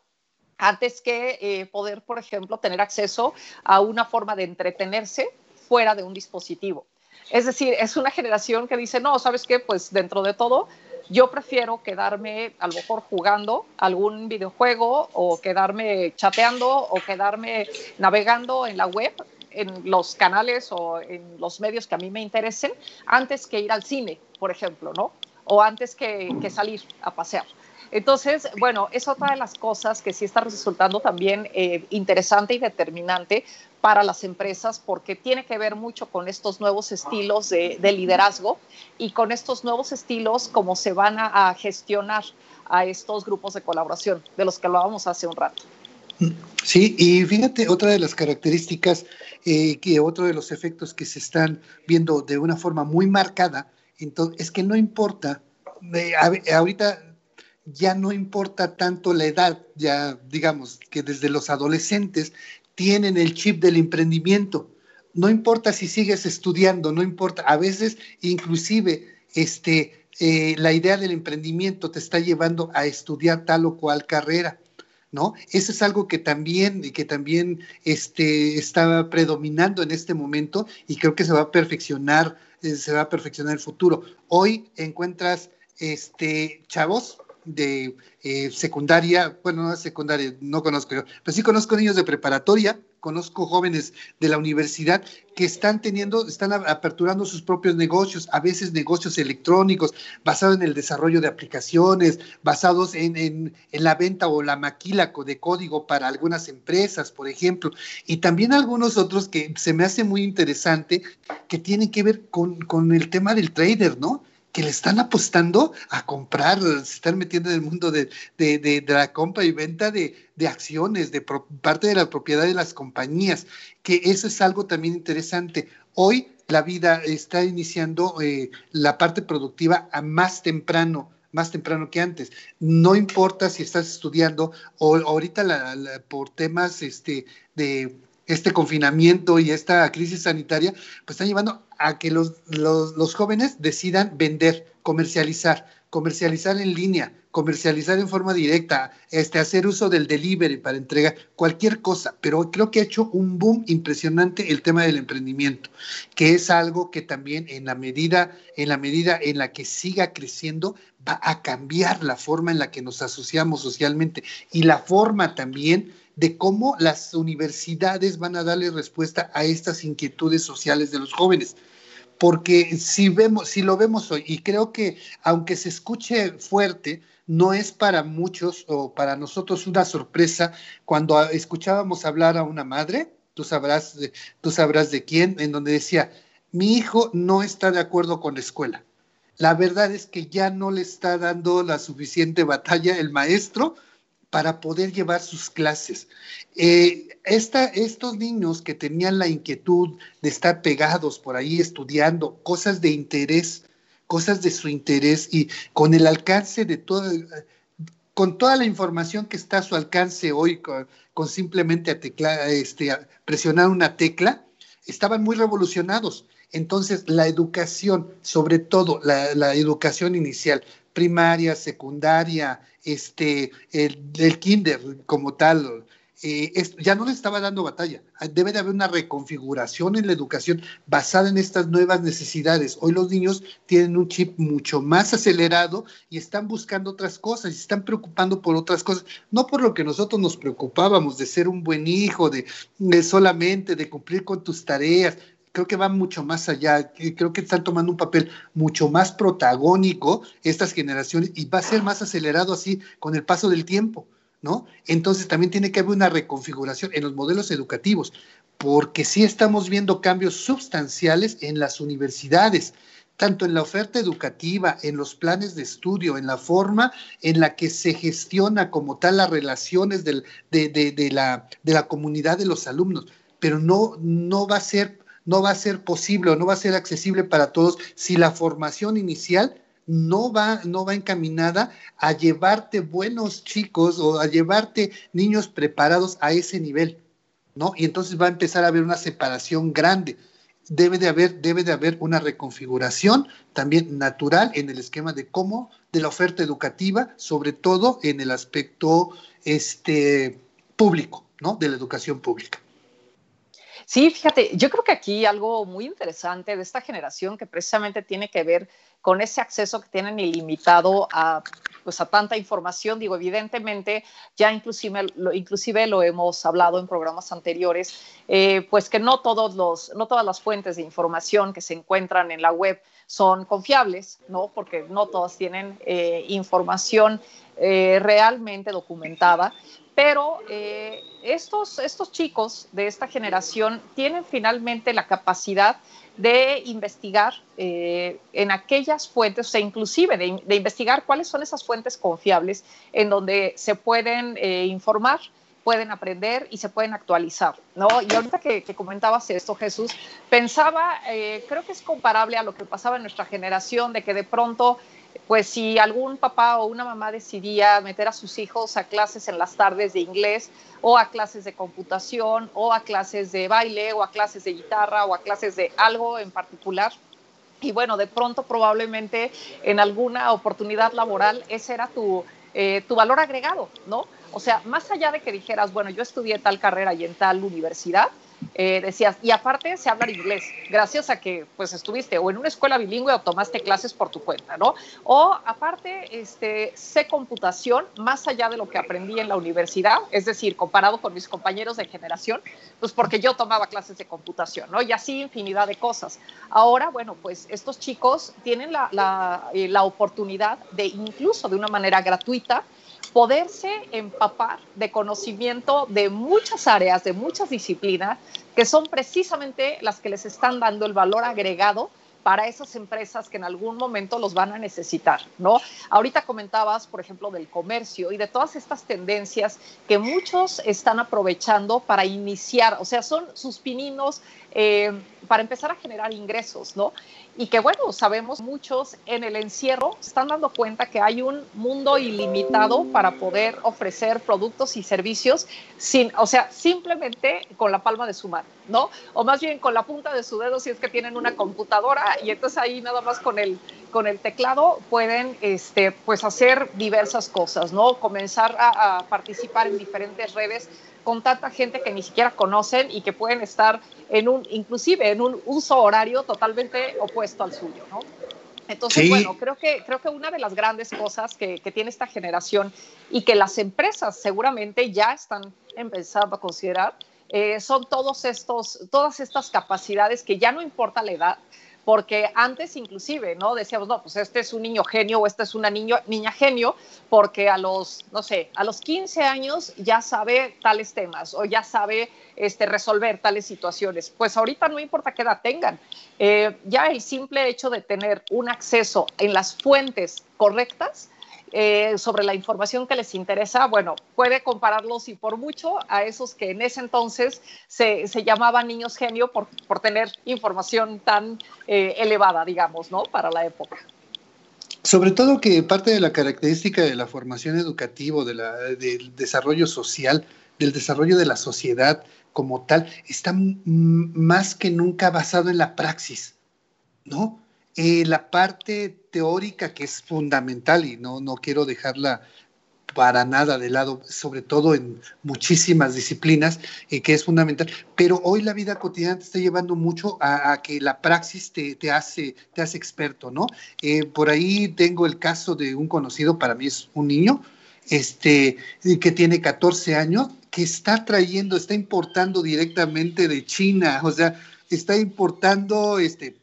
Speaker 2: antes que eh, poder, por ejemplo, tener acceso a una forma de entretenerse fuera de un dispositivo. Es decir, es una generación que dice, no, ¿sabes qué? Pues dentro de todo, yo prefiero quedarme a lo mejor jugando algún videojuego o quedarme chateando o quedarme navegando en la web en los canales o en los medios que a mí me interesen antes que ir al cine, por ejemplo, ¿no? O antes que, que salir a pasear. Entonces, bueno, es otra de las cosas que sí está resultando también eh, interesante y determinante para las empresas porque tiene que ver mucho con estos nuevos estilos de, liderazgo y con estos nuevos estilos cómo se van a, gestionar a estos grupos de colaboración de los que hablábamos hace un rato.
Speaker 1: Sí, y fíjate, otra de las características, eh, que otro de los efectos que se están viendo de una forma muy marcada, entonces, es que no importa, eh, ahorita ya no importa tanto la edad, ya digamos que desde los adolescentes tienen el chip del emprendimiento. No importa si sigues estudiando, no importa, a veces inclusive este, eh, la idea del emprendimiento te está llevando a estudiar tal o cual carrera. ¿No? Eso es algo que también, que también este, está predominando en este momento y creo que se va a perfeccionar, eh, se va a perfeccionar el futuro. Hoy encuentras este, chavos de eh, secundaria, bueno, no secundaria, no conozco yo, pero sí conozco niños de preparatoria, conozco jóvenes de la universidad que están teniendo, están aperturando sus propios negocios, a veces negocios electrónicos, basados en el desarrollo de aplicaciones, basados en, en, la venta o la maquila de código para algunas empresas, por ejemplo, y también algunos otros que se me hace muy interesante, que tienen que ver con, con el tema del trader, ¿no? Que le están apostando a comprar, se están metiendo en el mundo de, la compra y venta de, acciones, de parte de la propiedad de las compañías, que eso es algo también interesante. Hoy la vida está iniciando eh, la parte productiva a más temprano más temprano que antes. No importa si estás estudiando o ahorita por temas este, de este confinamiento y esta crisis sanitaria, pues están llevando a que los, los jóvenes decidan vender, comercializar, comercializar en línea, comercializar en forma directa, este, hacer uso del delivery para entregar cualquier cosa, pero creo que ha hecho un boom impresionante el tema del emprendimiento, que es algo que también en la medida, en la medida en la que siga creciendo, va a cambiar la forma en la que nos asociamos socialmente y la forma también de cómo las universidades van a darle respuesta a estas inquietudes sociales de los jóvenes porque si vemos, si lo vemos hoy, y creo que aunque se escuche fuerte, no es para muchos o para nosotros una sorpresa cuando escuchábamos hablar a una madre, tú sabrás, tú sabrás de quién, en donde decía, mi hijo no está de acuerdo con la escuela. La verdad es que ya no le está dando la suficiente batalla el maestro para poder llevar sus clases. Eh, estos niños que tenían la inquietud de estar pegados por ahí estudiando cosas de interés, cosas de su interés y con el alcance de todo, con toda la información que está a su alcance hoy, con, simplemente este, presionar una tecla, estaban muy revolucionados. Entonces, la educación, sobre todo la, educación inicial, primaria, secundaria, este, el kinder como tal, eh, ya no le estaba dando batalla. Ah, debe de haber una reconfiguración en la educación basada en estas nuevas necesidades. Hoy los niños tienen un chip mucho más acelerado y están buscando otras cosas y están preocupando por otras cosas, no por lo que nosotros nos preocupábamos de ser un buen hijo, de, solamente de cumplir con tus tareas. Creo que va mucho más allá, creo que están tomando un papel mucho más protagónico estas generaciones y va a ser más acelerado así con el paso del tiempo. ¿no? Entonces también tiene que haber una reconfiguración en los modelos educativos, porque sí estamos viendo cambios sustanciales en las universidades, tanto en la oferta educativa, en los planes de estudio, en la forma en la que se gestiona como tal las relaciones de, la, de la comunidad de los alumnos, pero no, no va a ser no va a ser posible o no va a ser accesible para todos si la formación inicial no va, no va encaminada a llevarte buenos chicos o a llevarte niños preparados a ese nivel, ¿no? Y entonces va a empezar a haber una separación grande. Debe de haber, debe de haber una reconfiguración también natural en el esquema de cómo, de la oferta educativa, sobre todo en el aspecto este, público, ¿no? De la educación pública.
Speaker 2: Sí, fíjate, yo creo que aquí algo muy interesante de esta generación que precisamente tiene que ver con ese acceso que tienen ilimitado a, pues, a tanta información. Digo, evidentemente, ya inclusive lo, hemos hablado en programas anteriores, eh, pues que no, todos los, no todas las fuentes de información que se encuentran en la web son confiables, ¿no? Porque no todas tienen eh, información eh, realmente documentada. Pero estos, estos chicos de esta generación tienen finalmente la capacidad de investigar eh, en aquellas fuentes, o sea, inclusive de, investigar cuáles son esas fuentes confiables en donde se pueden eh, informar, pueden aprender y se pueden actualizar, ¿no? Y ahorita que, comentabas esto, Jesús, pensaba, eh, creo que es comparable a lo que pasaba en nuestra generación, de que de pronto pues si algún papá o una mamá decidía meter a sus hijos a clases en las tardes de inglés o a clases de computación o a clases de baile o a clases de guitarra o a clases de algo en particular, y bueno, de pronto probablemente en alguna oportunidad laboral ese era tu, eh, tu valor agregado, ¿no? O sea, más allá de que dijeras, bueno, yo estudié tal carrera y en tal universidad, eh, decías, y aparte se habla inglés, gracias a que pues estuviste o en una escuela bilingüe o tomaste clases por tu cuenta, ¿no? O aparte, este, sé computación más allá de lo que aprendí en la universidad, es decir, comparado con mis compañeros de generación, pues porque yo tomaba clases de computación, ¿no? Y así infinidad de cosas. Ahora, bueno, pues estos chicos tienen la, la, eh, la oportunidad de incluso de una manera gratuita, poderse empapar de conocimiento de muchas áreas, de muchas disciplinas, que son precisamente las que les están dando el valor agregado para esas empresas que en algún momento los van a necesitar, ¿no? Ahorita comentabas, por ejemplo, del comercio y de todas estas tendencias que muchos están aprovechando para iniciar, o sea, son sus pininos, eh, para empezar a generar ingresos, ¿no? Y que bueno, sabemos muchos en el encierro están dando cuenta que hay un mundo ilimitado para poder ofrecer productos y servicios sin, o sea, simplemente con la palma de su mano, ¿no? O más bien con la punta de su dedo si es que tienen una computadora y entonces ahí nada más con el, con el teclado pueden, este, pues hacer diversas cosas, ¿no? Comenzar a, a participar en diferentes redes con tanta gente que ni siquiera conocen y que pueden estar en un, inclusive en un uso horario totalmente opuesto al suyo, ¿no? Entonces, bueno, creo que, creo que una de las grandes cosas que, que, tiene esta generación y que las empresas seguramente ya están empezando a considerar eh, son todos estos, todas estas capacidades que ya no importa la edad, porque antes inclusive, ¿no? Decíamos, no, pues este es un niño genio o esta es una niño, niña genio, porque a los, no sé, a los 15 años ya sabe tales temas o ya sabe este, resolver tales situaciones. Pues ahorita no importa qué edad tengan, eh, ya el simple hecho de tener un acceso en las fuentes correctas, eh, sobre la información que les interesa, bueno, puede compararlos y por mucho a esos que en ese entonces se, se llamaban niños genio por, por tener información tan eh, elevada, digamos, ¿no? Para la época.
Speaker 1: Sobre todo que parte de la característica de la formación educativa, del desarrollo social, del desarrollo de la sociedad como tal, está más que nunca basado en la praxis, ¿no? Eh, la parte teórica que es fundamental y no, no quiero dejarla para nada de lado, sobre todo en muchísimas disciplinas, eh, que es fundamental. Pero hoy la vida cotidiana te está llevando mucho a, que la praxis te, te, hace, te hace experto, ¿no? Eh, por ahí tengo el caso de un conocido, para mí es un niño, este, que tiene 14 años, que está trayendo, está importando directamente de China, o sea, está importando este,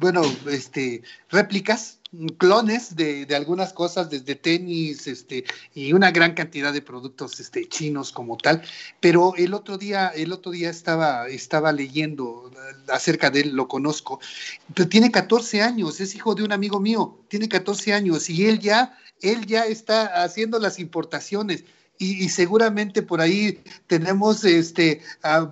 Speaker 1: bueno, este, réplicas, clones de, de, algunas cosas, desde tenis, este, y una gran cantidad de productos este, chinos como tal. Pero el otro día, el otro día estaba, estaba leyendo acerca de él, lo conozco, pero tiene 14 años, es hijo de un amigo mío, tiene 14 años, y él ya, él ya está haciendo las importaciones y, seguramente por ahí tenemos este,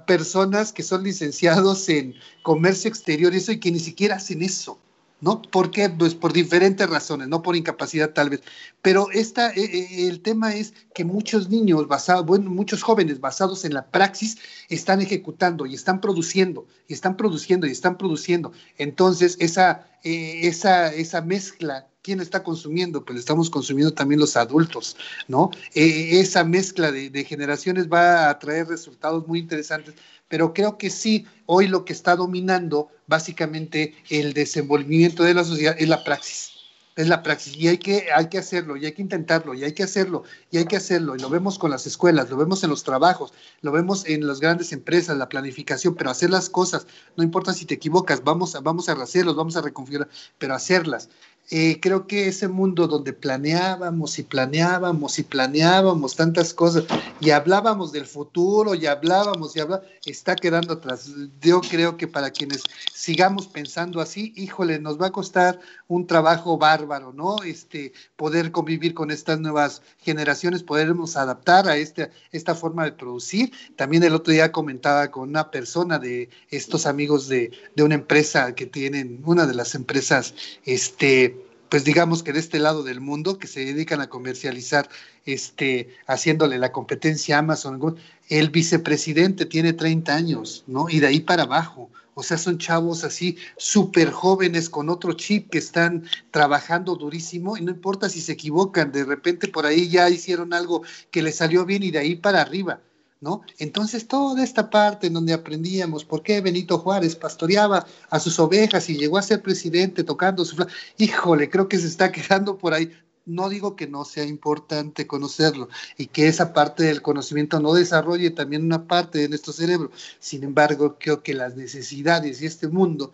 Speaker 1: personas que son licenciados en comercio exterior eso y que ni siquiera hacen eso. ¿No? ¿Por qué? Pues por diferentes razones, no por incapacidad tal vez. Pero esta, eh, eh, el tema es que muchos niños basados, bueno, muchos jóvenes basados en la praxis están ejecutando y están produciendo, y están produciendo y están produciendo. Entonces, esa, eh, esa, esa mezcla ¿quién está consumiendo? Pues estamos consumiendo también los adultos, ¿no? esa mezcla de, generaciones va a traer resultados muy interesantes pero creo que sí, hoy lo que está dominando básicamente el desenvolvimiento de la sociedad es la praxis. Es la praxis y hay que, hay que hacerlo y hay que intentarlo y hay que hacerlo y hay que hacerlo. Y lo vemos con las escuelas, lo vemos en los trabajos, lo vemos en las grandes empresas, la planificación, pero hacer las cosas, no importa si te equivocas, vamos a, vamos a vamos a reconfigurar, pero hacerlas. Eh, creo que ese mundo donde planeábamos y planeábamos y planeábamos tantas cosas y hablábamos del futuro y hablábamos y hablábamos, está quedando atrás. Yo creo que para quienes sigamos pensando así, híjole, nos va a costar un trabajo bárbaro, ¿no? Este, poder convivir con estas nuevas generaciones, podernos adaptar a este, esta forma de producir. También el otro día comentaba con una persona de estos amigos de, de una empresa que tienen, una de las empresas, este, pues digamos que de este lado del mundo, que se dedican a comercializar, este, haciéndole la competencia a Amazon, el vicepresidente tiene 30 años, ¿no? Y de ahí para abajo. O sea, son chavos así súper jóvenes con otro chip que están trabajando durísimo y no importa si se equivocan, de repente por ahí ya hicieron algo que les salió bien y de ahí para arriba. ¿No? Entonces, toda esta parte en donde aprendíamos por qué Benito Juárez pastoreaba a sus ovejas y llegó a ser presidente tocando su híjole, creo que se está quedando por ahí. No digo que no sea importante conocerlo y que esa parte del conocimiento no desarrolle también una parte de nuestro cerebro. Sin embargo, creo que las necesidades y este mundo,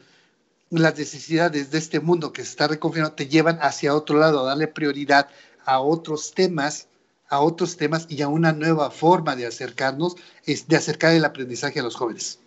Speaker 1: las necesidades de este mundo que se está reconfirmando, te llevan hacia otro lado, a darle prioridad a otros temas a otros temas y a una nueva forma de acercarnos, de acercar el aprendizaje a los jóvenes.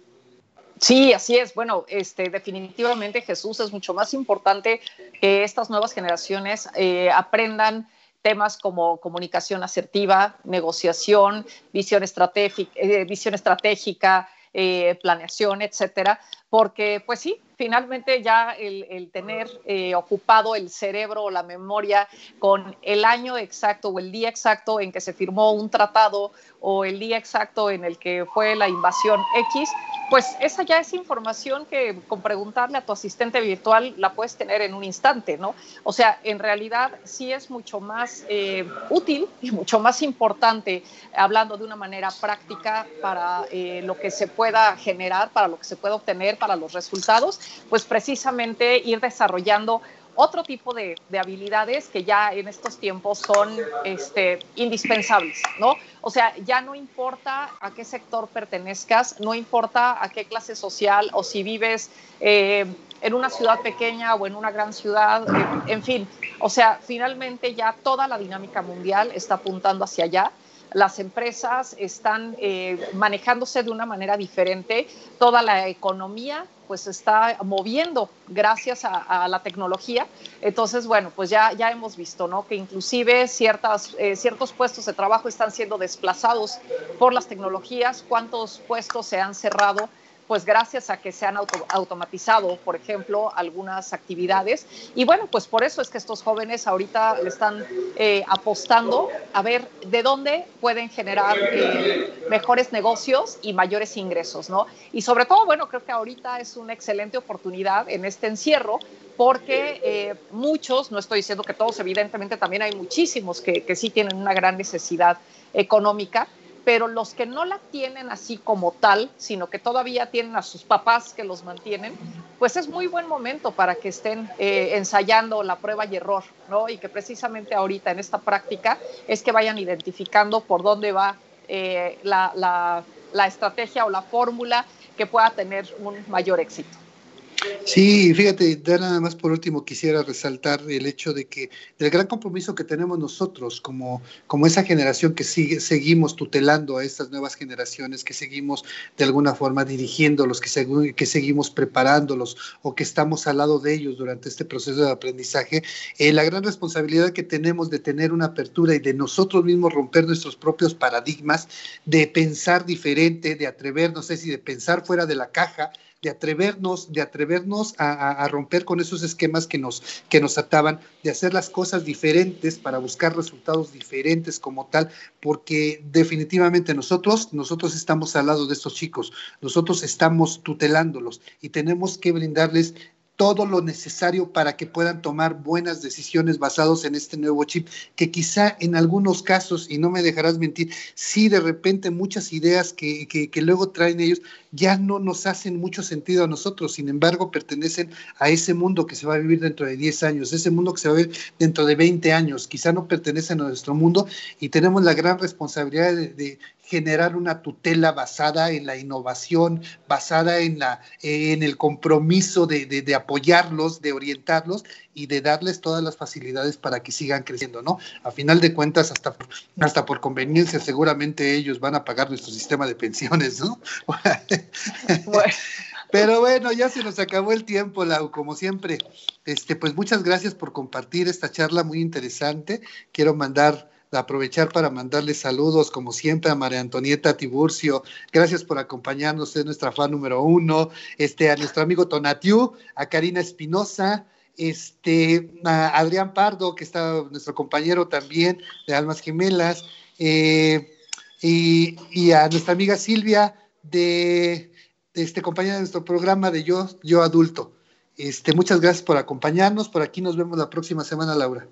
Speaker 2: Sí, así es. Bueno, este, definitivamente Jesús es mucho más importante que estas nuevas generaciones eh, aprendan temas como comunicación asertiva, negociación, visión estratégica, eh, visión estratégica eh, planeación, etcétera, porque pues sí, finalmente ya el, tener eh, ocupado el cerebro o la memoria con el año exacto o el día exacto en que se firmó un tratado o el día exacto en el que fue la invasión X, pues esa ya es información que con preguntarle a tu asistente virtual la puedes tener en un instante, ¿no? O sea, en realidad sí es mucho más eh, útil y mucho más importante, hablando de una manera práctica para eh, lo que se pueda generar, para lo que se pueda obtener, para los resultados, pues precisamente ir desarrollando otro tipo de, habilidades que ya en estos tiempos son este, indispensables, ¿no? O sea, ya no importa a qué sector pertenezcas, no importa a qué clase social o si vives eh, en una ciudad pequeña o en una gran ciudad, eh, en fin, o sea, finalmente ya toda la dinámica mundial está apuntando hacia allá. Las empresas están eh, manejándose de una manera diferente, toda la economía pues está moviendo gracias a, la tecnología. Entonces, bueno, pues ya, ya hemos visto, ¿no? Que inclusive ciertas, eh, ciertos puestos de trabajo están siendo desplazados por las tecnologías, cuántos puestos se han cerrado pues gracias a que se han automatizado, por ejemplo, algunas actividades. Y bueno, pues por eso es que estos jóvenes ahorita le están eh, apostando a ver de dónde pueden generar eh, mejores negocios y mayores ingresos, ¿no? Y sobre todo, bueno, creo que ahorita es una excelente oportunidad en este encierro porque eh, muchos, no estoy diciendo que todos, evidentemente también hay muchísimos que sí tienen una gran necesidad económica, pero los que no la tienen así como tal, sino que todavía tienen a sus papás que los mantienen, pues es muy buen momento para que estén eh, ensayando la prueba y error, ¿no? Y que precisamente ahorita en esta práctica es que vayan identificando por dónde va eh, la estrategia o la fórmula que pueda tener un mayor éxito.
Speaker 1: Sí, fíjate, nada más por último quisiera resaltar el hecho de que del gran compromiso que tenemos nosotros como, como esa generación que sigue, seguimos tutelando a estas nuevas generaciones, que seguimos de alguna forma dirigiéndolos, que, que seguimos preparándolos o que estamos al lado de ellos durante este proceso de aprendizaje, eh, la gran responsabilidad que tenemos de tener una apertura y de nosotros mismos romper nuestros propios paradigmas, de pensar diferente, de atrevernos, no sé si de pensar fuera de la caja, de atrevernos, de atrevernos a, romper con esos esquemas que nos, que nos ataban, de hacer las cosas diferentes para buscar resultados diferentes como tal, porque definitivamente nosotros, nosotros estamos al lado de estos chicos, nosotros estamos tutelándolos y tenemos que brindarles todo lo necesario para que puedan tomar buenas decisiones basados en este nuevo chip, que quizá en algunos casos, y no me dejarás mentir, sí de repente muchas ideas que, que, luego traen ellos ya no nos hacen mucho sentido a nosotros, sin embargo pertenecen a ese mundo que se va a vivir dentro de 10 años, ese mundo que se va a vivir dentro de 20 años, quizá no pertenecen a nuestro mundo y tenemos la gran responsabilidad de, generar una tutela basada en la innovación, basada en, la, en el compromiso de, de, apoyarlos, de orientarlos y de darles todas las facilidades para que sigan creciendo, ¿no? A final de cuentas, hasta, hasta por conveniencia, seguramente ellos van a pagar nuestro sistema de pensiones, ¿no? Pero bueno, ya se nos acabó el tiempo, Lau, como siempre. Este, pues muchas gracias por compartir esta charla muy interesante. Quiero mandar aprovechar para mandarle saludos, como siempre, a María Antonieta Tiburcio. Gracias por acompañarnos, es nuestra fan número uno. Este, a nuestro amigo Tonatiu, a Karina Espinosa, este, a Adrián Pardo, que está nuestro compañero también de Almas Gemelas, eh, y, a nuestra amiga Silvia de, este compañera de nuestro programa de Yo, Yo Adulto. Este, muchas gracias por acompañarnos. Por aquí nos vemos la próxima semana, Laura.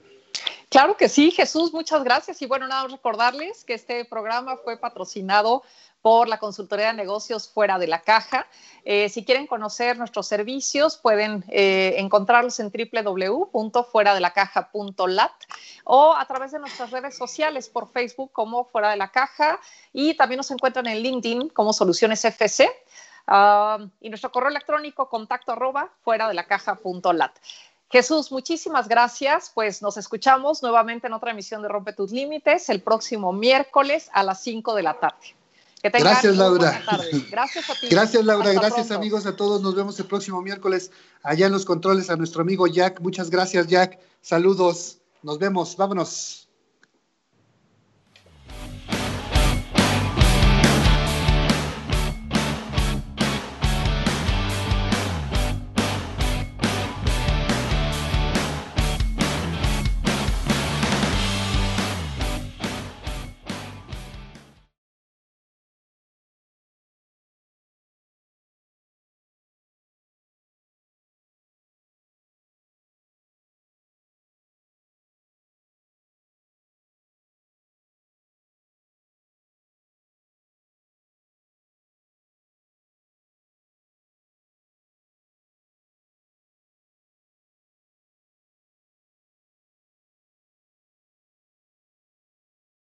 Speaker 2: Claro que sí, Jesús, muchas gracias. Y bueno, nada recordarles que este programa fue patrocinado por la consultoría de negocios fuera de la caja. Eh, si quieren conocer nuestros servicios, pueden eh, encontrarlos en www.fueradelacaja.lat o a través de nuestras redes sociales por Facebook como Fuera de la Caja y también nos encuentran en LinkedIn como Soluciones FC. Ah, y nuestro correo electrónico contacto arroba fuera de la caja.lat. Jesús, muchísimas gracias. Pues nos escuchamos nuevamente en otra emisión de Rompe tus Límites el próximo miércoles a las 5 de la tarde.
Speaker 1: gracias, Laura.
Speaker 2: Gracias a ti.
Speaker 1: Gracias, Laura. gracias, amigos, a todos. Nos vemos el próximo miércoles allá en los controles a nuestro amigo Jack. Muchas gracias, Jack. Saludos. Nos vemos. Vámonos.